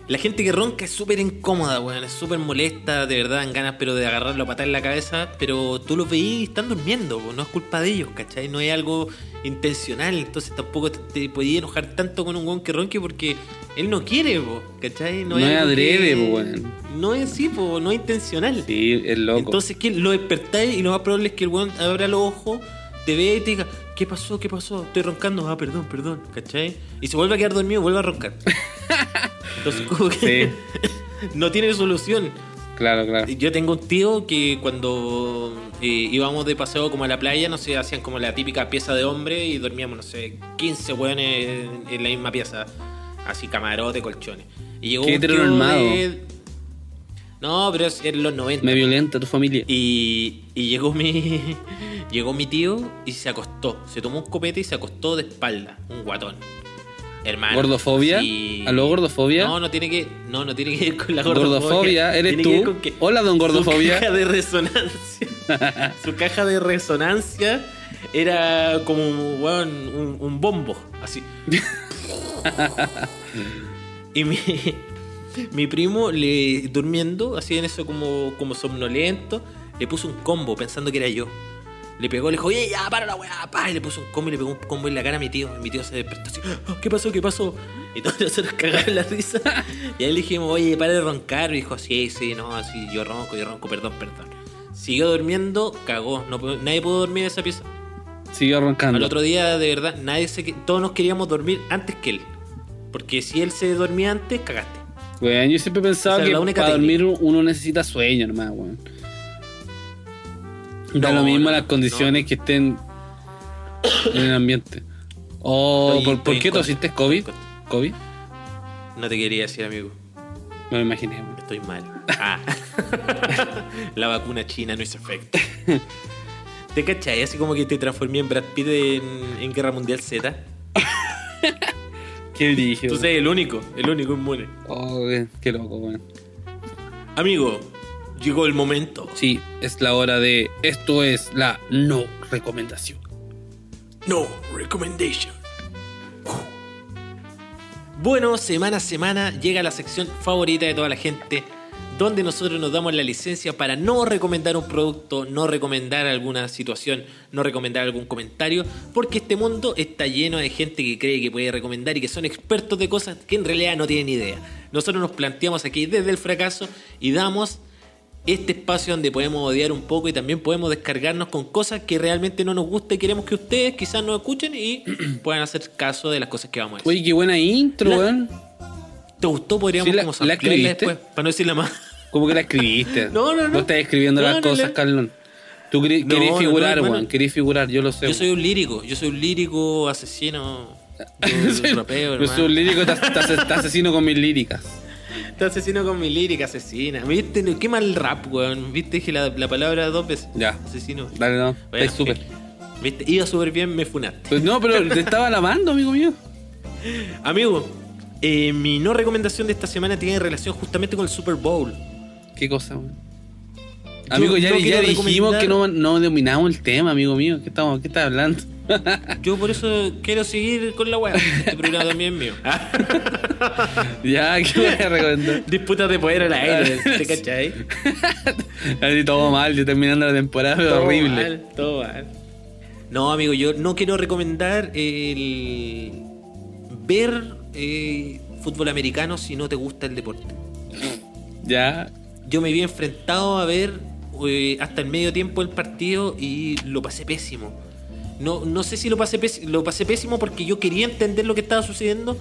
[SPEAKER 2] la gente que ronca es súper incómoda, weón. Es súper molesta, de verdad, en ganas, pero de agarrarlo a patar en la cabeza. Pero tú los veís y están durmiendo, po, no es culpa de ellos, ¿cachai? No es algo intencional. Entonces tampoco te, te podías enojar tanto con un weón que ronque porque él no quiere, po, ¿cachai?
[SPEAKER 1] No es
[SPEAKER 2] algo
[SPEAKER 1] adrede,
[SPEAKER 2] que-
[SPEAKER 1] weón.
[SPEAKER 2] No es así, po, no es intencional.
[SPEAKER 1] Sí, es loco.
[SPEAKER 2] Entonces que lo despertáis y lo más probable es que el weón abra los ojos, te vea y te diga, ¿qué pasó? ¿Qué pasó? Estoy roncando, ah, perdón, perdón, ¿cachai? Y se vuelve a quedar dormido, vuelve a roncar. Entonces como que no tiene solución.
[SPEAKER 1] claro, claro.
[SPEAKER 2] Yo tengo un tío que cuando eh, íbamos de paseo como a la playa, no sé, hacían como la típica pieza de hombre y dormíamos, no sé, 15 weones en, en la misma pieza, así camarote, colchones. Y llegó
[SPEAKER 1] Qué
[SPEAKER 2] un tío de- No, pero es en los 90.
[SPEAKER 1] Me violenta tu familia.
[SPEAKER 2] Y, y llegó mi llegó mi tío y se acostó. Se tomó un copete y se acostó de espalda. Un guatón. Hermano.
[SPEAKER 1] ¿Gordofobia?
[SPEAKER 2] sí.
[SPEAKER 1] ¿Aló, gordofobia?
[SPEAKER 2] No, no tiene que, no, no tiene que ver con la gordofobia.
[SPEAKER 1] Gordofobia, ¿eres
[SPEAKER 2] Tiene
[SPEAKER 1] tú?
[SPEAKER 2] que que
[SPEAKER 1] Hola, don Gordofobia.
[SPEAKER 2] Su caja de resonancia. su caja de resonancia era como un, un bombo. Así. y mi, mi primo le durmiendo, así en eso como, como somnolento, le puso un combo pensando que era yo. Le pegó, le dijo, oye, ya, para la weá, pa", y le puso un combo y le pegó un combo en la cara a mi tío. Y mi tío se despertó así, "Ah, ¿qué pasó? ¿Qué pasó? Y todos nosotros cagaron la risa. Y ahí le dijimos, oye, para de roncar. Y dijo, sí, sí, no, sí, yo ronco, yo ronco, perdón, perdón. Siguió durmiendo, cagó. No, nadie pudo dormir en esa pieza.
[SPEAKER 1] Siguió roncando.
[SPEAKER 2] Al otro día, de verdad, nadie se, todos nos queríamos dormir antes que él. Porque si él se dormía antes, cagaste.
[SPEAKER 1] Weón, yo siempre he pensado que para dormir uno necesita sueño, nomás, weón. Da
[SPEAKER 2] No,
[SPEAKER 1] lo mismo
[SPEAKER 2] no,
[SPEAKER 1] las condiciones que estén en el ambiente. Oh,
[SPEAKER 2] Estoy-
[SPEAKER 1] ¿por,
[SPEAKER 2] estoy
[SPEAKER 1] ¿por qué tosiste COVID? ¿COVID?
[SPEAKER 2] No te quería decir, amigo.
[SPEAKER 1] Me lo imaginé, weón.
[SPEAKER 2] Estoy mal. Ah. la vacuna china no hizo efecto. ¿Te cachai? Así como que te transformé en Brad Pitt en, en Guerra Mundial Z.
[SPEAKER 1] Qué brillo.
[SPEAKER 2] Tú eres el único, el único inmune.
[SPEAKER 1] Oh, weón, qué loco, weón.
[SPEAKER 2] Amigo, llegó el momento.
[SPEAKER 1] Sí, es la hora de. Esto es la no recomendación.
[SPEAKER 2] No recommendation. Bueno, semana a semana llega la sección favorita de toda la gente, donde nosotros nos damos la licencia para no recomendar un producto, no recomendar alguna situación, no recomendar algún comentario, porque este mundo está lleno de gente que cree que puede recomendar y que son expertos de cosas que en realidad no tienen idea. Nosotros nos planteamos aquí desde el fracaso y damos este espacio donde podemos odiar un poco y también podemos descargarnos con cosas que realmente no nos gusta y queremos que ustedes quizás nos escuchen y puedan hacer caso de las cosas que vamos a decir.
[SPEAKER 1] Oye, qué buena intro,
[SPEAKER 2] La-
[SPEAKER 1] weón.
[SPEAKER 2] ¿Te gustó? Podríamos
[SPEAKER 1] Sí, la-
[SPEAKER 2] como
[SPEAKER 1] ¿la escribiste?
[SPEAKER 2] después, para no decirla más.
[SPEAKER 1] ¿Cómo que la escribiste?
[SPEAKER 2] No, no, no.
[SPEAKER 1] Vos estás escribiendo
[SPEAKER 2] No,
[SPEAKER 1] las
[SPEAKER 2] no,
[SPEAKER 1] cosas, Carlón. Tú
[SPEAKER 2] No,
[SPEAKER 1] querés
[SPEAKER 2] no,
[SPEAKER 1] figurar,
[SPEAKER 2] no,
[SPEAKER 1] weón.
[SPEAKER 2] bueno.
[SPEAKER 1] Querés figurar, yo lo sé.
[SPEAKER 2] Yo soy un lírico, yo soy un lírico asesino. Yo,
[SPEAKER 1] Soy-
[SPEAKER 2] rapeo,
[SPEAKER 1] yo soy un lírico, te, asesino con mis líricas.
[SPEAKER 2] Te asesino con mi lírica asesina. ¿Viste? Qué mal rap, weón. ¿Viste? Dije la, la palabra dos veces.
[SPEAKER 1] Ya.
[SPEAKER 2] Asesino.
[SPEAKER 1] Dale, no.
[SPEAKER 2] Bueno,
[SPEAKER 1] Estás súper.
[SPEAKER 2] ¿Viste? Iba súper bien, me funaste.
[SPEAKER 1] Pues no, pero te estaba lavando, amigo mío.
[SPEAKER 2] Amigo, eh, mi no recomendación de esta semana tiene relación justamente con el Super Bowl.
[SPEAKER 1] ¿Qué cosa? Amigo, ya, dijimos que no, no dominamos el tema, amigo mío. ¿Qué, estamos, qué estás hablando?
[SPEAKER 2] Yo por eso quiero seguir con la weá. Este programa también es mío.
[SPEAKER 1] ya, ¿qué voy a recomendar?
[SPEAKER 2] Disputas de poder al aire, ¿te cachai?
[SPEAKER 1] Así todo mal, yo terminando la temporada, pero
[SPEAKER 2] Todo
[SPEAKER 1] horrible.
[SPEAKER 2] mal, todo mal. No, amigo, yo no quiero recomendar el ver eh, fútbol americano si no te gusta el deporte.
[SPEAKER 1] Ya,
[SPEAKER 2] Yo me vi enfrentado a ver eh, hasta el medio tiempo el partido y lo pasé pésimo. No, no sé si lo pasé, pés- lo pasé pésimo porque yo quería entender lo que estaba sucediendo,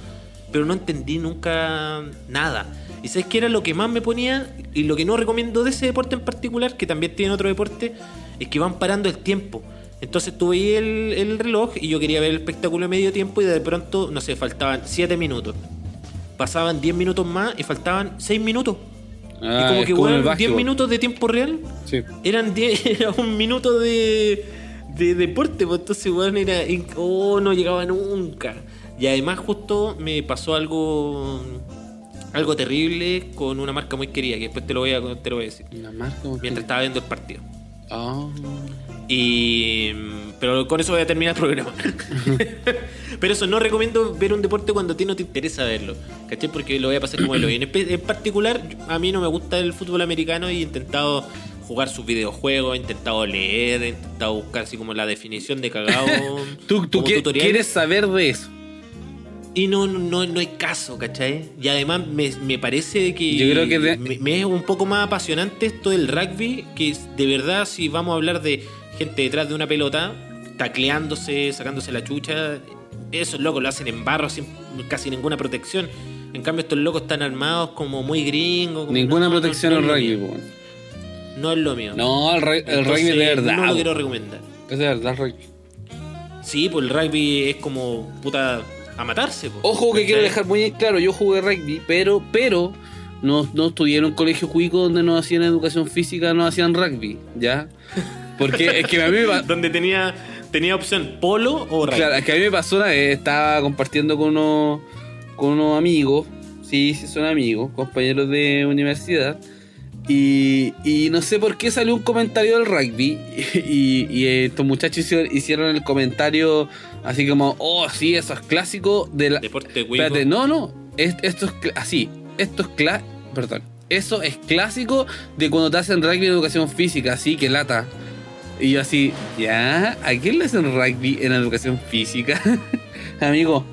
[SPEAKER 2] pero no entendí nunca nada. ¿Y sabes qué era lo que más me ponía? Y lo que no recomiendo de ese deporte en particular, que también tiene otro deporte, es que van parando el tiempo. Entonces tú veías el, el reloj y yo quería ver el espectáculo de medio tiempo y de pronto, no sé, faltaban 7 minutos. Pasaban 10 minutos más y faltaban 6 minutos.
[SPEAKER 1] Ah,
[SPEAKER 2] y como
[SPEAKER 1] es
[SPEAKER 2] que,
[SPEAKER 1] como
[SPEAKER 2] weón, 10
[SPEAKER 1] básquetbol.
[SPEAKER 2] minutos de tiempo real
[SPEAKER 1] Sí.
[SPEAKER 2] eran 10, era un minuto de, de deporte, pues entonces, weón, era. Oh, no llegaba nunca. Y además, justo me pasó algo. Algo terrible con una marca muy querida, que después te lo voy a, te lo voy a decir.
[SPEAKER 1] La marca. ¿cómo
[SPEAKER 2] Mientras estaba viendo el partido.
[SPEAKER 1] Ah.
[SPEAKER 2] Y. Pero con eso voy a terminar el programa. pero eso, no recomiendo ver un deporte cuando a ti no te interesa verlo. ¿Cachai? Porque lo voy a pasar como lo. Y en, en particular, a mí no me gusta el fútbol americano y he intentado jugar sus videojuegos, he intentado leer, he intentado buscar así como la definición de cagado.
[SPEAKER 1] Tú, tú
[SPEAKER 2] tutoriales.
[SPEAKER 1] quieres saber de eso.
[SPEAKER 2] Y no, no, no hay caso, ¿cachai? Y además me, me parece que,
[SPEAKER 1] Yo creo que de-
[SPEAKER 2] me, me es un poco más apasionante esto del rugby, que de verdad si vamos a hablar de gente detrás de una pelota, tacleándose, sacándose la chucha, esos locos lo hacen en barro sin casi ninguna protección. En cambio estos locos están armados como muy gringos.
[SPEAKER 1] Ninguna
[SPEAKER 2] no,
[SPEAKER 1] protección al rugby,
[SPEAKER 2] mío.
[SPEAKER 1] po, weón.
[SPEAKER 2] No es lo mío.
[SPEAKER 1] No, el, rugby- el
[SPEAKER 2] Entonces,
[SPEAKER 1] rugby de verdad.
[SPEAKER 2] No lo
[SPEAKER 1] po.
[SPEAKER 2] quiero recomendar.
[SPEAKER 1] Es de verdad el rugby.
[SPEAKER 2] Sí, pues el rugby es como puta a matarse. pues,
[SPEAKER 1] Ojo que
[SPEAKER 2] ¿cachai?
[SPEAKER 1] quiero dejar muy claro, yo jugué rugby, pero, pero no, no estudié en un colegio cuico donde no hacían educación física, no hacían rugby, ¿ya? Porque es que a mí me,
[SPEAKER 2] Donde tenía, tenía opción polo o rugby.
[SPEAKER 1] claro, es que a mí me pasó una vez, estaba compartiendo con unos, con unos amigos, sí, sí son amigos, compañeros de universidad, y, y no sé por qué salió un comentario del rugby, y, y estos muchachos hicieron, el comentario así como, oh, sí, eso es clásico de la...
[SPEAKER 2] Deporte.
[SPEAKER 1] Espérate, no, no. es- esto es así. Esto es cla Perdón. Eso es clásico de cuando te hacen rugby en educación física, así que lata. Y yo así, ¿ya? ¿A quién le hacen rugby en educación física? amigo.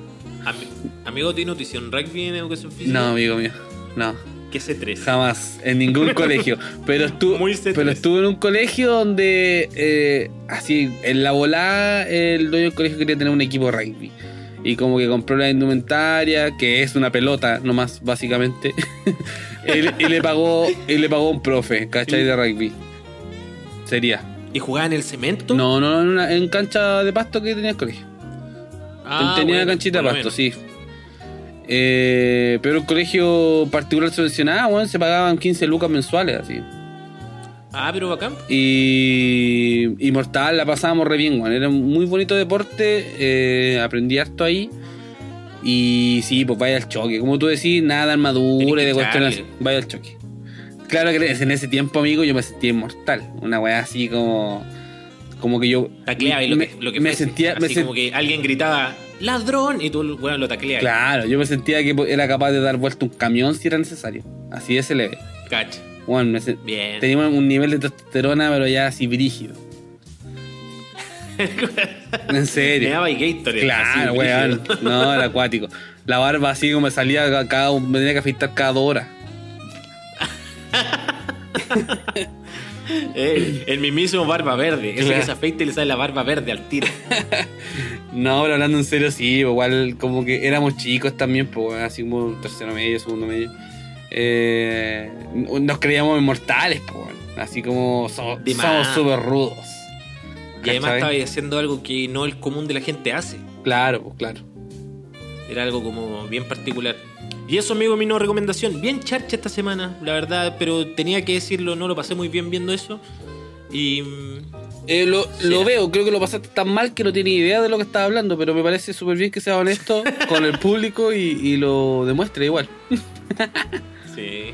[SPEAKER 2] Ami- amigo, ¿tiene nutrición rugby en educación física?
[SPEAKER 1] No, amigo mío. No.
[SPEAKER 2] ¿Qué C3?
[SPEAKER 1] Jamás. En ningún colegio. Pero
[SPEAKER 2] C3.
[SPEAKER 1] pero estuve en un colegio donde, eh, así, en la volada, el dueño del colegio quería tener un equipo de rugby. Y como que compró la indumentaria, que es una pelota nomás, básicamente. y, y le pagó y le pagó un profe, ¿cachai? De rugby. Sería.
[SPEAKER 2] ¿Y jugaba en el cemento?
[SPEAKER 1] No, no, en, una- en cancha de pasto que tenía el colegio.
[SPEAKER 2] Ah,
[SPEAKER 1] tenía
[SPEAKER 2] bueno,
[SPEAKER 1] canchita de pasto, sí. Eh, pero el colegio particular subvencionado, bueno, se pagaban 15 lucas mensuales, así.
[SPEAKER 2] Ah, pero bacán.
[SPEAKER 1] Y, y Mortal la pasábamos re bien, weón. Era un muy bonito deporte. eh, aprendí harto ahí. Y sí, pues vaya al choque. Como tú decís, nada de armadura y de cuestiones. Vaya al choque. Claro que en ese tiempo, amigo, yo me sentía inmortal. Una weá así como. Como que yo.
[SPEAKER 2] Tacleaba y lo
[SPEAKER 1] me,
[SPEAKER 2] que, lo que
[SPEAKER 1] me sentía. me
[SPEAKER 2] Así como que alguien gritaba ¡Ladrón! Y tú, bueno, lo tacleabas.
[SPEAKER 1] Claro, yo me sentía que era capaz de dar vuelta un camión si era necesario. Así de ese leve.
[SPEAKER 2] Cacha.
[SPEAKER 1] Bueno, me sen-
[SPEAKER 2] Bien.
[SPEAKER 1] teníamos un nivel de testosterona, pero ya así brígido. en
[SPEAKER 2] Me
[SPEAKER 1] serio.
[SPEAKER 2] daba y Gatorade.
[SPEAKER 1] Claro, weón. No, era acuático. La barba así como me salía ca- cada, me tenía que afeitar cada dos horas.
[SPEAKER 2] Eh, el mismísimo barba verde. Ese
[SPEAKER 1] Claro.
[SPEAKER 2] que se afeita y le sale la barba verde al tiro.
[SPEAKER 1] No, pero hablando en serio, sí, igual como que éramos chicos también, pues así como tercero medio, segundo medio. Eh, nos creíamos inmortales, pues. Así como so- somos súper rudos.
[SPEAKER 2] Y además
[SPEAKER 1] ¿Cachai?
[SPEAKER 2] estaba haciendo algo que no el común de la gente hace.
[SPEAKER 1] Claro, pues claro.
[SPEAKER 2] Era algo como bien particular. Y eso, amigo, mi no recomendación. Bien charcha esta semana, la verdad, pero tenía que decirlo, no lo pasé muy bien viendo eso. Y. mm,
[SPEAKER 1] Eh, lo, lo veo, creo que lo pasaste tan mal que no tiene idea de lo que estaba hablando, pero me parece súper bien que sea honesto con el público y, y lo demuestre igual.
[SPEAKER 2] Sí.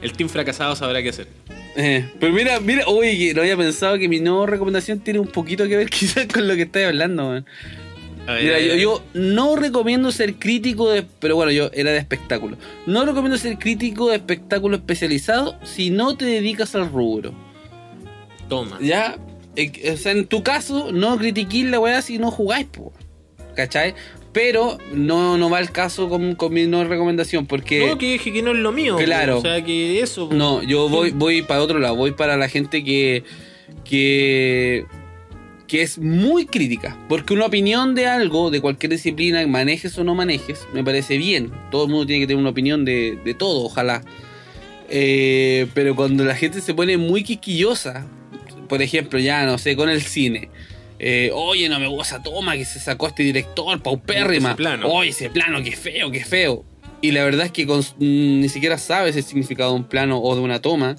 [SPEAKER 2] El team fracasado sabrá qué hacer.
[SPEAKER 1] Eh, pero mira, mira, uy, no había pensado que mi no recomendación tiene un poquito que ver quizás con lo que estáis hablando, man.
[SPEAKER 2] Ver,
[SPEAKER 1] Mira, yo, no recomiendo ser crítico de. Pero bueno, yo era de espectáculo. No recomiendo ser crítico de espectáculo especializado si no te dedicas al rubro.
[SPEAKER 2] Toma.
[SPEAKER 1] Ya, eh, o sea, en tu caso, no critiquís la weá si no jugáis, po. ¿Cachai? Pero no, no va el caso con, con mi no recomendación, porque.
[SPEAKER 2] No, que dije que no es lo mío.
[SPEAKER 1] Claro.
[SPEAKER 2] O sea, que eso.
[SPEAKER 1] No, yo voy, voy para otro lado, voy para la gente que. que que es muy crítica. Porque una opinión de algo, de cualquier disciplina, manejes o no manejes, me parece bien. Todo el mundo tiene que tener una opinión de, de todo, ojalá. Eh, pero cuando la gente se pone muy quisquillosa, por ejemplo, ya no sé, con el cine. Eh, Oye, no me gusta esa toma que se sacó este director, paupérrima.
[SPEAKER 2] Ese plano.
[SPEAKER 1] Oye, ese plano, qué feo, qué feo. Y la verdad es que con- mm, ni siquiera sabes el significado de un plano o de una toma.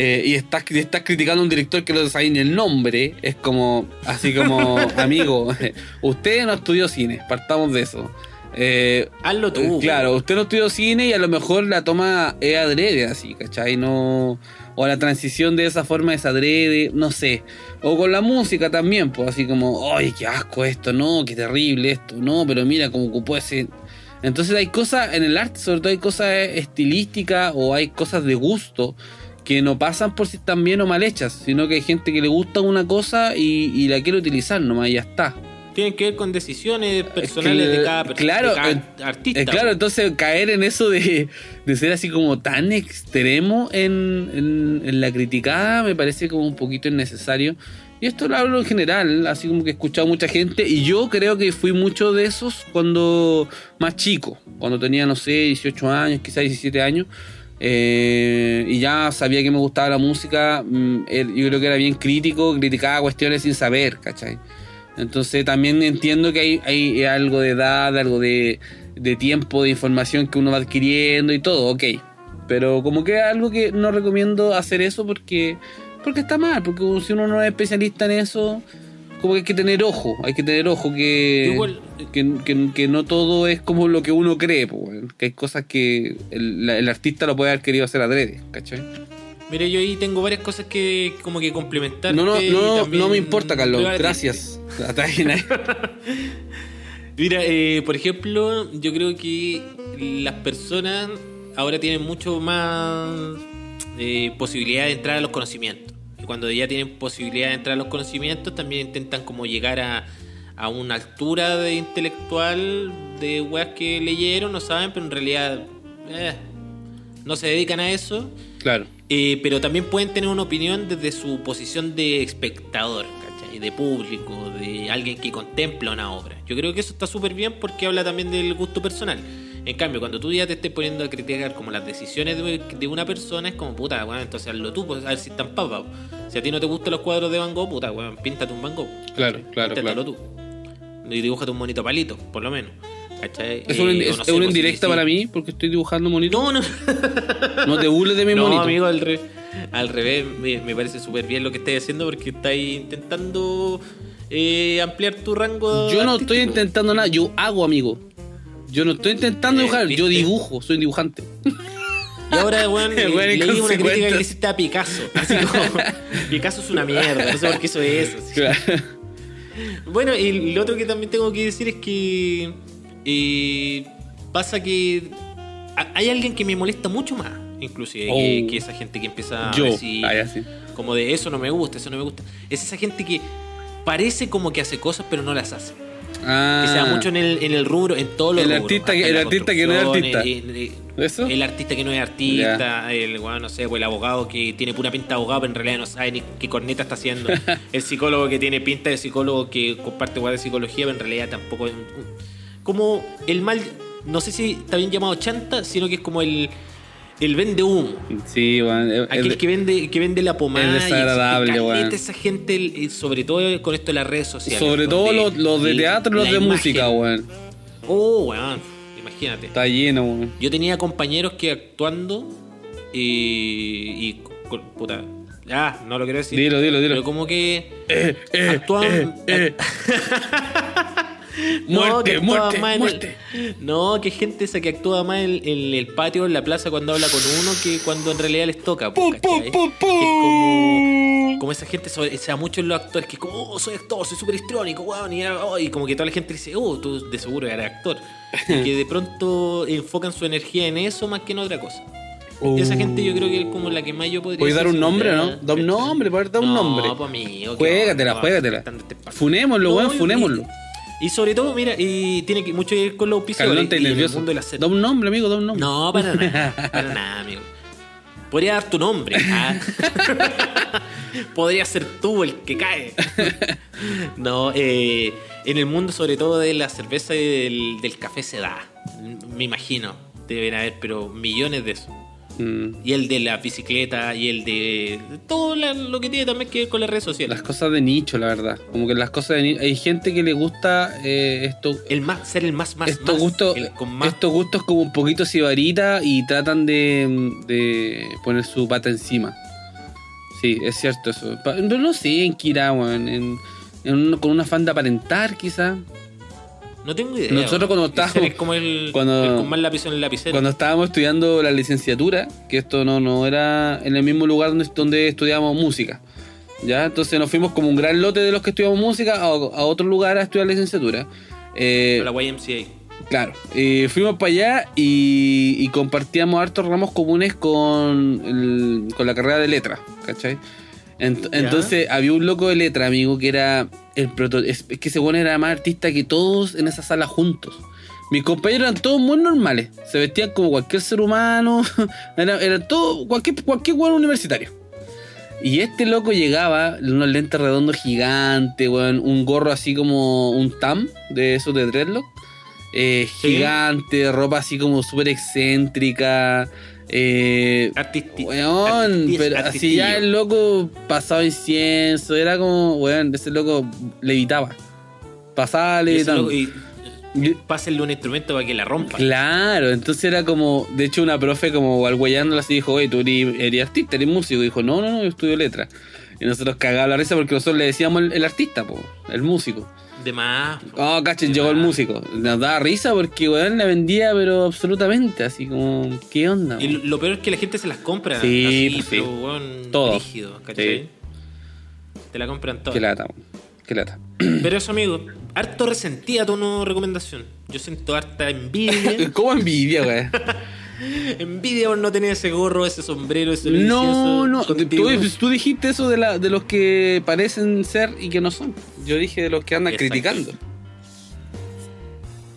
[SPEAKER 1] Eh, y estás, criticando a un director que no sabe ni el nombre. Es como, así como, amigo, usted no estudió cine, partamos de eso. Eh,
[SPEAKER 2] Hazlo tú.
[SPEAKER 1] eh, Claro, usted no estudió cine y a lo mejor la toma es adrede así, ¿cachai? No, o la transición de esa forma es adrede, no sé. O con la música también, pues así como, ¡ay, qué asco esto! No, qué terrible esto, no, pero mira cómo ocupó ese... Entonces hay cosas en el arte, sobre todo hay cosas estilísticas o hay cosas de gusto que no pasan por si están bien o mal hechas, sino que hay gente que le gusta una cosa y, y la quiere utilizar nomás y ya está.
[SPEAKER 2] Tienen que ver con decisiones personales
[SPEAKER 1] que-
[SPEAKER 2] de cada persona.
[SPEAKER 1] claro,
[SPEAKER 2] cada
[SPEAKER 1] eh,
[SPEAKER 2] artista.
[SPEAKER 1] Claro, entonces caer en eso de, de ser así como tan extremo en, en- en la criticada me parece como un poquito innecesario. Y esto lo hablo en general, así como que he escuchado mucha gente y yo creo que fui mucho de esos cuando más chico, cuando tenía, no sé, 18 años, quizás 17 años. Eh, y ya sabía que me gustaba la música, mm, él- yo creo que era bien crítico, criticaba cuestiones sin saber, ¿cachai? Entonces también entiendo que hay, hay algo de edad, algo de, de tiempo, de información que uno va adquiriendo y todo, ok. Pero como que es algo que no recomiendo hacer eso porque, porque está mal, porque si uno no es especialista en eso, como que hay que tener ojo, hay que tener ojo que,
[SPEAKER 2] igual-
[SPEAKER 1] que, que- que no todo es como lo que uno cree, pues, que hay cosas que el, la- el artista lo puede haber querido hacer adrede, ¿cachai?
[SPEAKER 2] Mira, yo ahí tengo varias cosas que como que complementar.
[SPEAKER 1] No, no,
[SPEAKER 2] y
[SPEAKER 1] no, no me importa, Carlos, gracias. Ahí.
[SPEAKER 2] Mira, eh, por ejemplo, yo creo que las personas ahora tienen mucho más eh, posibilidad de entrar a los conocimientos. Cuando ya tienen posibilidad de entrar a los conocimientos, también intentan como llegar a, a una altura de intelectual de weas que leyeron, no saben, pero en realidad eh, no se dedican a eso.
[SPEAKER 1] Claro.
[SPEAKER 2] Eh, pero también pueden tener una opinión desde su posición de espectador, ¿cachai? De público, de alguien que contempla una obra. Yo creo que eso está súper bien porque habla también del gusto personal. En cambio, cuando tú ya te estés poniendo a criticar como las decisiones de, de una persona, es como, puta, weón, entonces hazlo tú, pues, a ver si están papas. Si a ti no te gustan los cuadros de Van Gogh, puta, weón, píntate un Van Gogh.
[SPEAKER 1] Claro, claro,
[SPEAKER 2] Píntatelo
[SPEAKER 1] claro.
[SPEAKER 2] tú. Y dibújate un monito palito, por lo menos. ¿Cachai?
[SPEAKER 1] Es
[SPEAKER 2] Eh, no sé,
[SPEAKER 1] una indirecta
[SPEAKER 2] sí,
[SPEAKER 1] para mí porque estoy dibujando monito.
[SPEAKER 2] No, no.
[SPEAKER 1] No te burles de mi
[SPEAKER 2] no,
[SPEAKER 1] monito.
[SPEAKER 2] amigo, al, re- al revés, me, me parece súper bien lo que estáis haciendo porque estáis intentando eh, ampliar tu rango.
[SPEAKER 1] Yo no estoy intentando nada, yo hago, amigo. Yo no estoy intentando
[SPEAKER 2] Eh,
[SPEAKER 1] dibujar, yo dibujo, soy un dibujante.
[SPEAKER 2] Y ahora, weón,
[SPEAKER 1] El weón
[SPEAKER 2] leí una crítica que le hiciste a Picasso. Así como, Picasso es una mierda, no sé por qué eso. así. Bueno, y lo otro que también tengo que decir es que eh, pasa que ha- hay alguien que me molesta mucho más, inclusive, que,
[SPEAKER 1] Oh.
[SPEAKER 2] que esa gente que empieza a decir
[SPEAKER 1] ah, ya, sí.
[SPEAKER 2] como de eso no me gusta, eso no me gusta. Es esa gente que parece como que hace cosas pero no las hace.
[SPEAKER 1] Ah,
[SPEAKER 2] Que se da mucho en el, en el rubro, en todos los
[SPEAKER 1] El
[SPEAKER 2] rubros,
[SPEAKER 1] artista que- el artista que no es artista.
[SPEAKER 2] en-
[SPEAKER 1] ¿Eso?
[SPEAKER 2] El artista que no es artista, el bueno, no sé, el abogado que tiene pura pinta de abogado, pero en realidad no sabe ni qué corneta está haciendo. el psicólogo que tiene pinta de psicólogo que comparte weá de psicología, pero en realidad tampoco es como el mal, no sé si está bien llamado chanta, sino que es como el, el vende humo.
[SPEAKER 1] Sí, eh,
[SPEAKER 2] Aquel
[SPEAKER 1] eh,
[SPEAKER 2] que vende, que vende la pomada.
[SPEAKER 1] es desagradable,
[SPEAKER 2] y
[SPEAKER 1] weón.
[SPEAKER 2] esa gente, sobre todo con esto de las redes sociales.
[SPEAKER 1] Sobre todo los, los de teatro y los de
[SPEAKER 2] imagen-
[SPEAKER 1] música, weón.
[SPEAKER 2] Oh, weón, imagínate.
[SPEAKER 1] Está lleno, weón.
[SPEAKER 2] Yo tenía compañeros que actuando y. y puta. Ah, no lo quiero decir.
[SPEAKER 1] Dilo, dilo, dilo.
[SPEAKER 2] Pero como que.
[SPEAKER 1] Eh, eh,
[SPEAKER 2] actuaban.
[SPEAKER 1] eh,
[SPEAKER 2] No,
[SPEAKER 1] Muerte, muerte,
[SPEAKER 2] el-
[SPEAKER 1] muerte.
[SPEAKER 2] No, que gente esa que actúa más en, en el patio, en la plaza, cuando habla con uno, que cuando en realidad les toca. po,
[SPEAKER 1] Pum, pum, pum,
[SPEAKER 2] es como, esa gente, sobre- o sea, muchos los actores, que es como, oh, soy actor, soy súper histrónico, weón, y, oh, y como que toda la gente dice, oh, tú de seguro eres actor. Y que de pronto enfocan su energía en eso más que en otra cosa. Esa gente yo creo que es como la que más yo podría
[SPEAKER 1] ¿Puedes dar un nombre no? Da un nombre, para dar un
[SPEAKER 2] no,
[SPEAKER 1] nombre.
[SPEAKER 2] pues amigo.
[SPEAKER 1] Juégatela,
[SPEAKER 2] no,
[SPEAKER 1] juégatela. Funémoslo,
[SPEAKER 2] No,
[SPEAKER 1] weón, funémoslo.
[SPEAKER 2] Y sobre todo, mira, y tiene que mucho que ver con los auspiciadores y en el
[SPEAKER 1] nervioso.
[SPEAKER 2] mundo de la serie.
[SPEAKER 1] Da un nombre, amigo, da un nombre.
[SPEAKER 2] No, para nada, para nada, amigo. Podría dar tu nombre. ah. Podría ser tú el que cae. no, eh, en el mundo sobre todo de la cerveza y del, del café se da. Me imagino. Deben haber, pero millones de eso.
[SPEAKER 1] Mm.
[SPEAKER 2] Y el de la bicicleta y el de todo lo que tiene también que ver con las redes sociales.
[SPEAKER 1] Las cosas de nicho, la verdad. Como que las cosas de nicho. Hay gente que le gusta eh, esto.
[SPEAKER 2] El más, ser el más, más,
[SPEAKER 1] estos
[SPEAKER 2] más,
[SPEAKER 1] gustos,
[SPEAKER 2] el con más
[SPEAKER 1] estos gustos como un poquito sibarita y tratan de, de poner su pata encima. Sí, es cierto eso. No sé, en Kira, en, en con un afán de aparentar, quizá.
[SPEAKER 2] No tengo idea.
[SPEAKER 1] Nosotros cuando estábamos-
[SPEAKER 2] Es como el,
[SPEAKER 1] cuando-
[SPEAKER 2] el con más lápiz en el lapicero.
[SPEAKER 1] Cuando estábamos estudiando la licenciatura, que esto no, no era en el mismo lugar donde, donde estudiábamos música. ¿Ya? Entonces nos fuimos como un gran lote de los que estudiamos música a, a otro lugar a estudiar licenciatura. Eh,
[SPEAKER 2] la YMCA.
[SPEAKER 1] Claro, eh, fuimos para allá y, y compartíamos hartos ramos comunes con, el- con la carrera de letra, ¿cachai? Ent-
[SPEAKER 2] Ya.
[SPEAKER 1] entonces había un loco de letra, amigo, que era el proto es, que bueno era más artista que todos en esa sala juntos. Mis compañeros eran todos muy normales, se vestían como cualquier ser humano, eran, eran todos, cualquier, cualquier universitario. Y este loco llegaba, unos lentes redondos gigantes, weón, un gorro así como un tam de esos de dreadlock. eh,
[SPEAKER 2] Sí.
[SPEAKER 1] gigante, ropa así como súper excéntrica. Eh,
[SPEAKER 2] Artisti
[SPEAKER 1] weón, pero así ya el loco pasaba incienso, era como, weón, ese loco levitaba. Pasaba levitando.
[SPEAKER 2] y pásenle un instrumento para que la rompa.
[SPEAKER 1] Claro, entonces era como, de hecho una profe como algüeyándola así dijo, oye, tú eres, eres artista, eres músico. Y dijo, no, no, no, yo estudio letra. Y nosotros cagaba la risa porque nosotros le decíamos el, el artista, po, el músico.
[SPEAKER 2] De más.
[SPEAKER 1] Oh, cachen, llegó el músico. Nos daba risa porque, weón, la vendía, pero absolutamente, así como, ¿qué onda?
[SPEAKER 2] Y lo, peor es que la gente se las compra.
[SPEAKER 1] Sí,
[SPEAKER 2] así,
[SPEAKER 1] pues sí.
[SPEAKER 2] pero weón,
[SPEAKER 1] Todo.
[SPEAKER 2] rígido.
[SPEAKER 1] Sí.
[SPEAKER 2] Te la compran todas.
[SPEAKER 1] Qué lata, weón, qué lata.
[SPEAKER 2] Pero eso, amigo, harto resentida tu no recomendación. Yo siento harta envidia.
[SPEAKER 1] ¿Cómo envidia, weón?
[SPEAKER 2] envidia por no tener ese gorro, ese sombrero, ese
[SPEAKER 1] No, no, tú, tú dijiste eso de, la, de los que parecen ser y que no son. Yo dije de los que andan
[SPEAKER 2] Exacto.
[SPEAKER 1] criticando.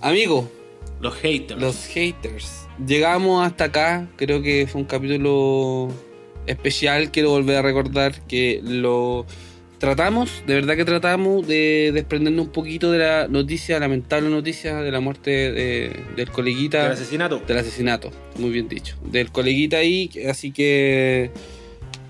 [SPEAKER 1] Amigo,
[SPEAKER 2] Los haters.
[SPEAKER 1] los haters. Llegamos hasta acá, creo que fue un capítulo especial, quiero volver a recordar que lo tratamos, de verdad que tratamos de desprendernos un poquito de la noticia, lamentable noticia de la muerte de- del coleguita.
[SPEAKER 2] Del asesinato.
[SPEAKER 1] Del asesinato, muy bien dicho. Del coleguita ahí, así que.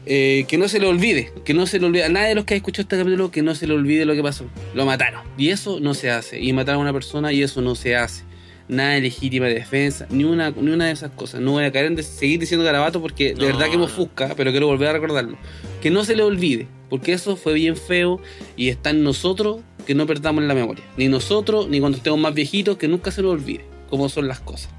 [SPEAKER 1] eh, que no se le olvide, que no se le olvide. A nadie de los que ha escuchado este capítulo, que no se le olvide lo que pasó. Lo mataron. Y eso no se hace. Y mataron a una persona y eso no se hace. Nada de legítima defensa, ni una, ni una de esas cosas. No voy a caer en de- seguir diciendo garabato porque de
[SPEAKER 2] No,
[SPEAKER 1] verdad que me ofusca, pero quiero volver a recordarlo. Que no se le olvide, porque eso fue bien feo y está en nosotros que no perdamos la memoria. Ni nosotros, ni cuando estemos más viejitos, que nunca se nos olvide cómo son las cosas.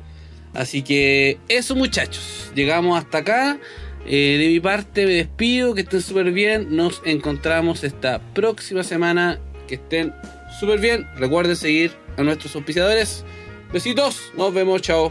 [SPEAKER 1] Así que eso muchachos, llegamos hasta acá. Eh, de mi parte me despido, que estén súper bien. Nos encontramos esta próxima semana. Que estén súper bien. Recuerden seguir a nuestros auspiciadores. Besitos, nos vemos, chao.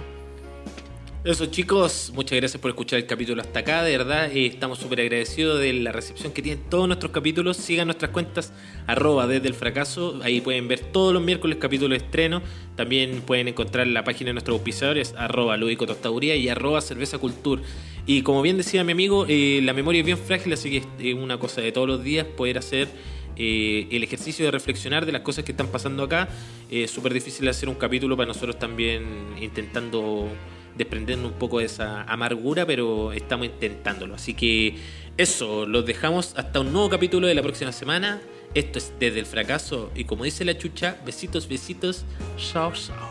[SPEAKER 2] Eso chicos, muchas gracias por escuchar el capítulo hasta acá, de verdad eh, estamos súper agradecidos de la recepción que tienen todos nuestros capítulos, sigan nuestras cuentas arroba desde el fracaso, ahí pueden ver todos los miércoles capítulos de estreno, también pueden encontrar la página de nuestros auspiciadores arroba lúdico tostaduría y arroba cerveza cultur y como bien decía mi amigo, eh, la memoria es bien frágil, así que es eh, una cosa de todos los días poder hacer eh, el ejercicio de reflexionar de las cosas que están pasando acá. Es súper difícil hacer un capítulo para nosotros también intentando desprendernos un poco de esa amargura, pero estamos intentándolo. Así que eso, los dejamos hasta un nuevo capítulo de la próxima semana. Esto es Desde el Fracaso y como dice la chucha, besitos, besitos, chao, chao.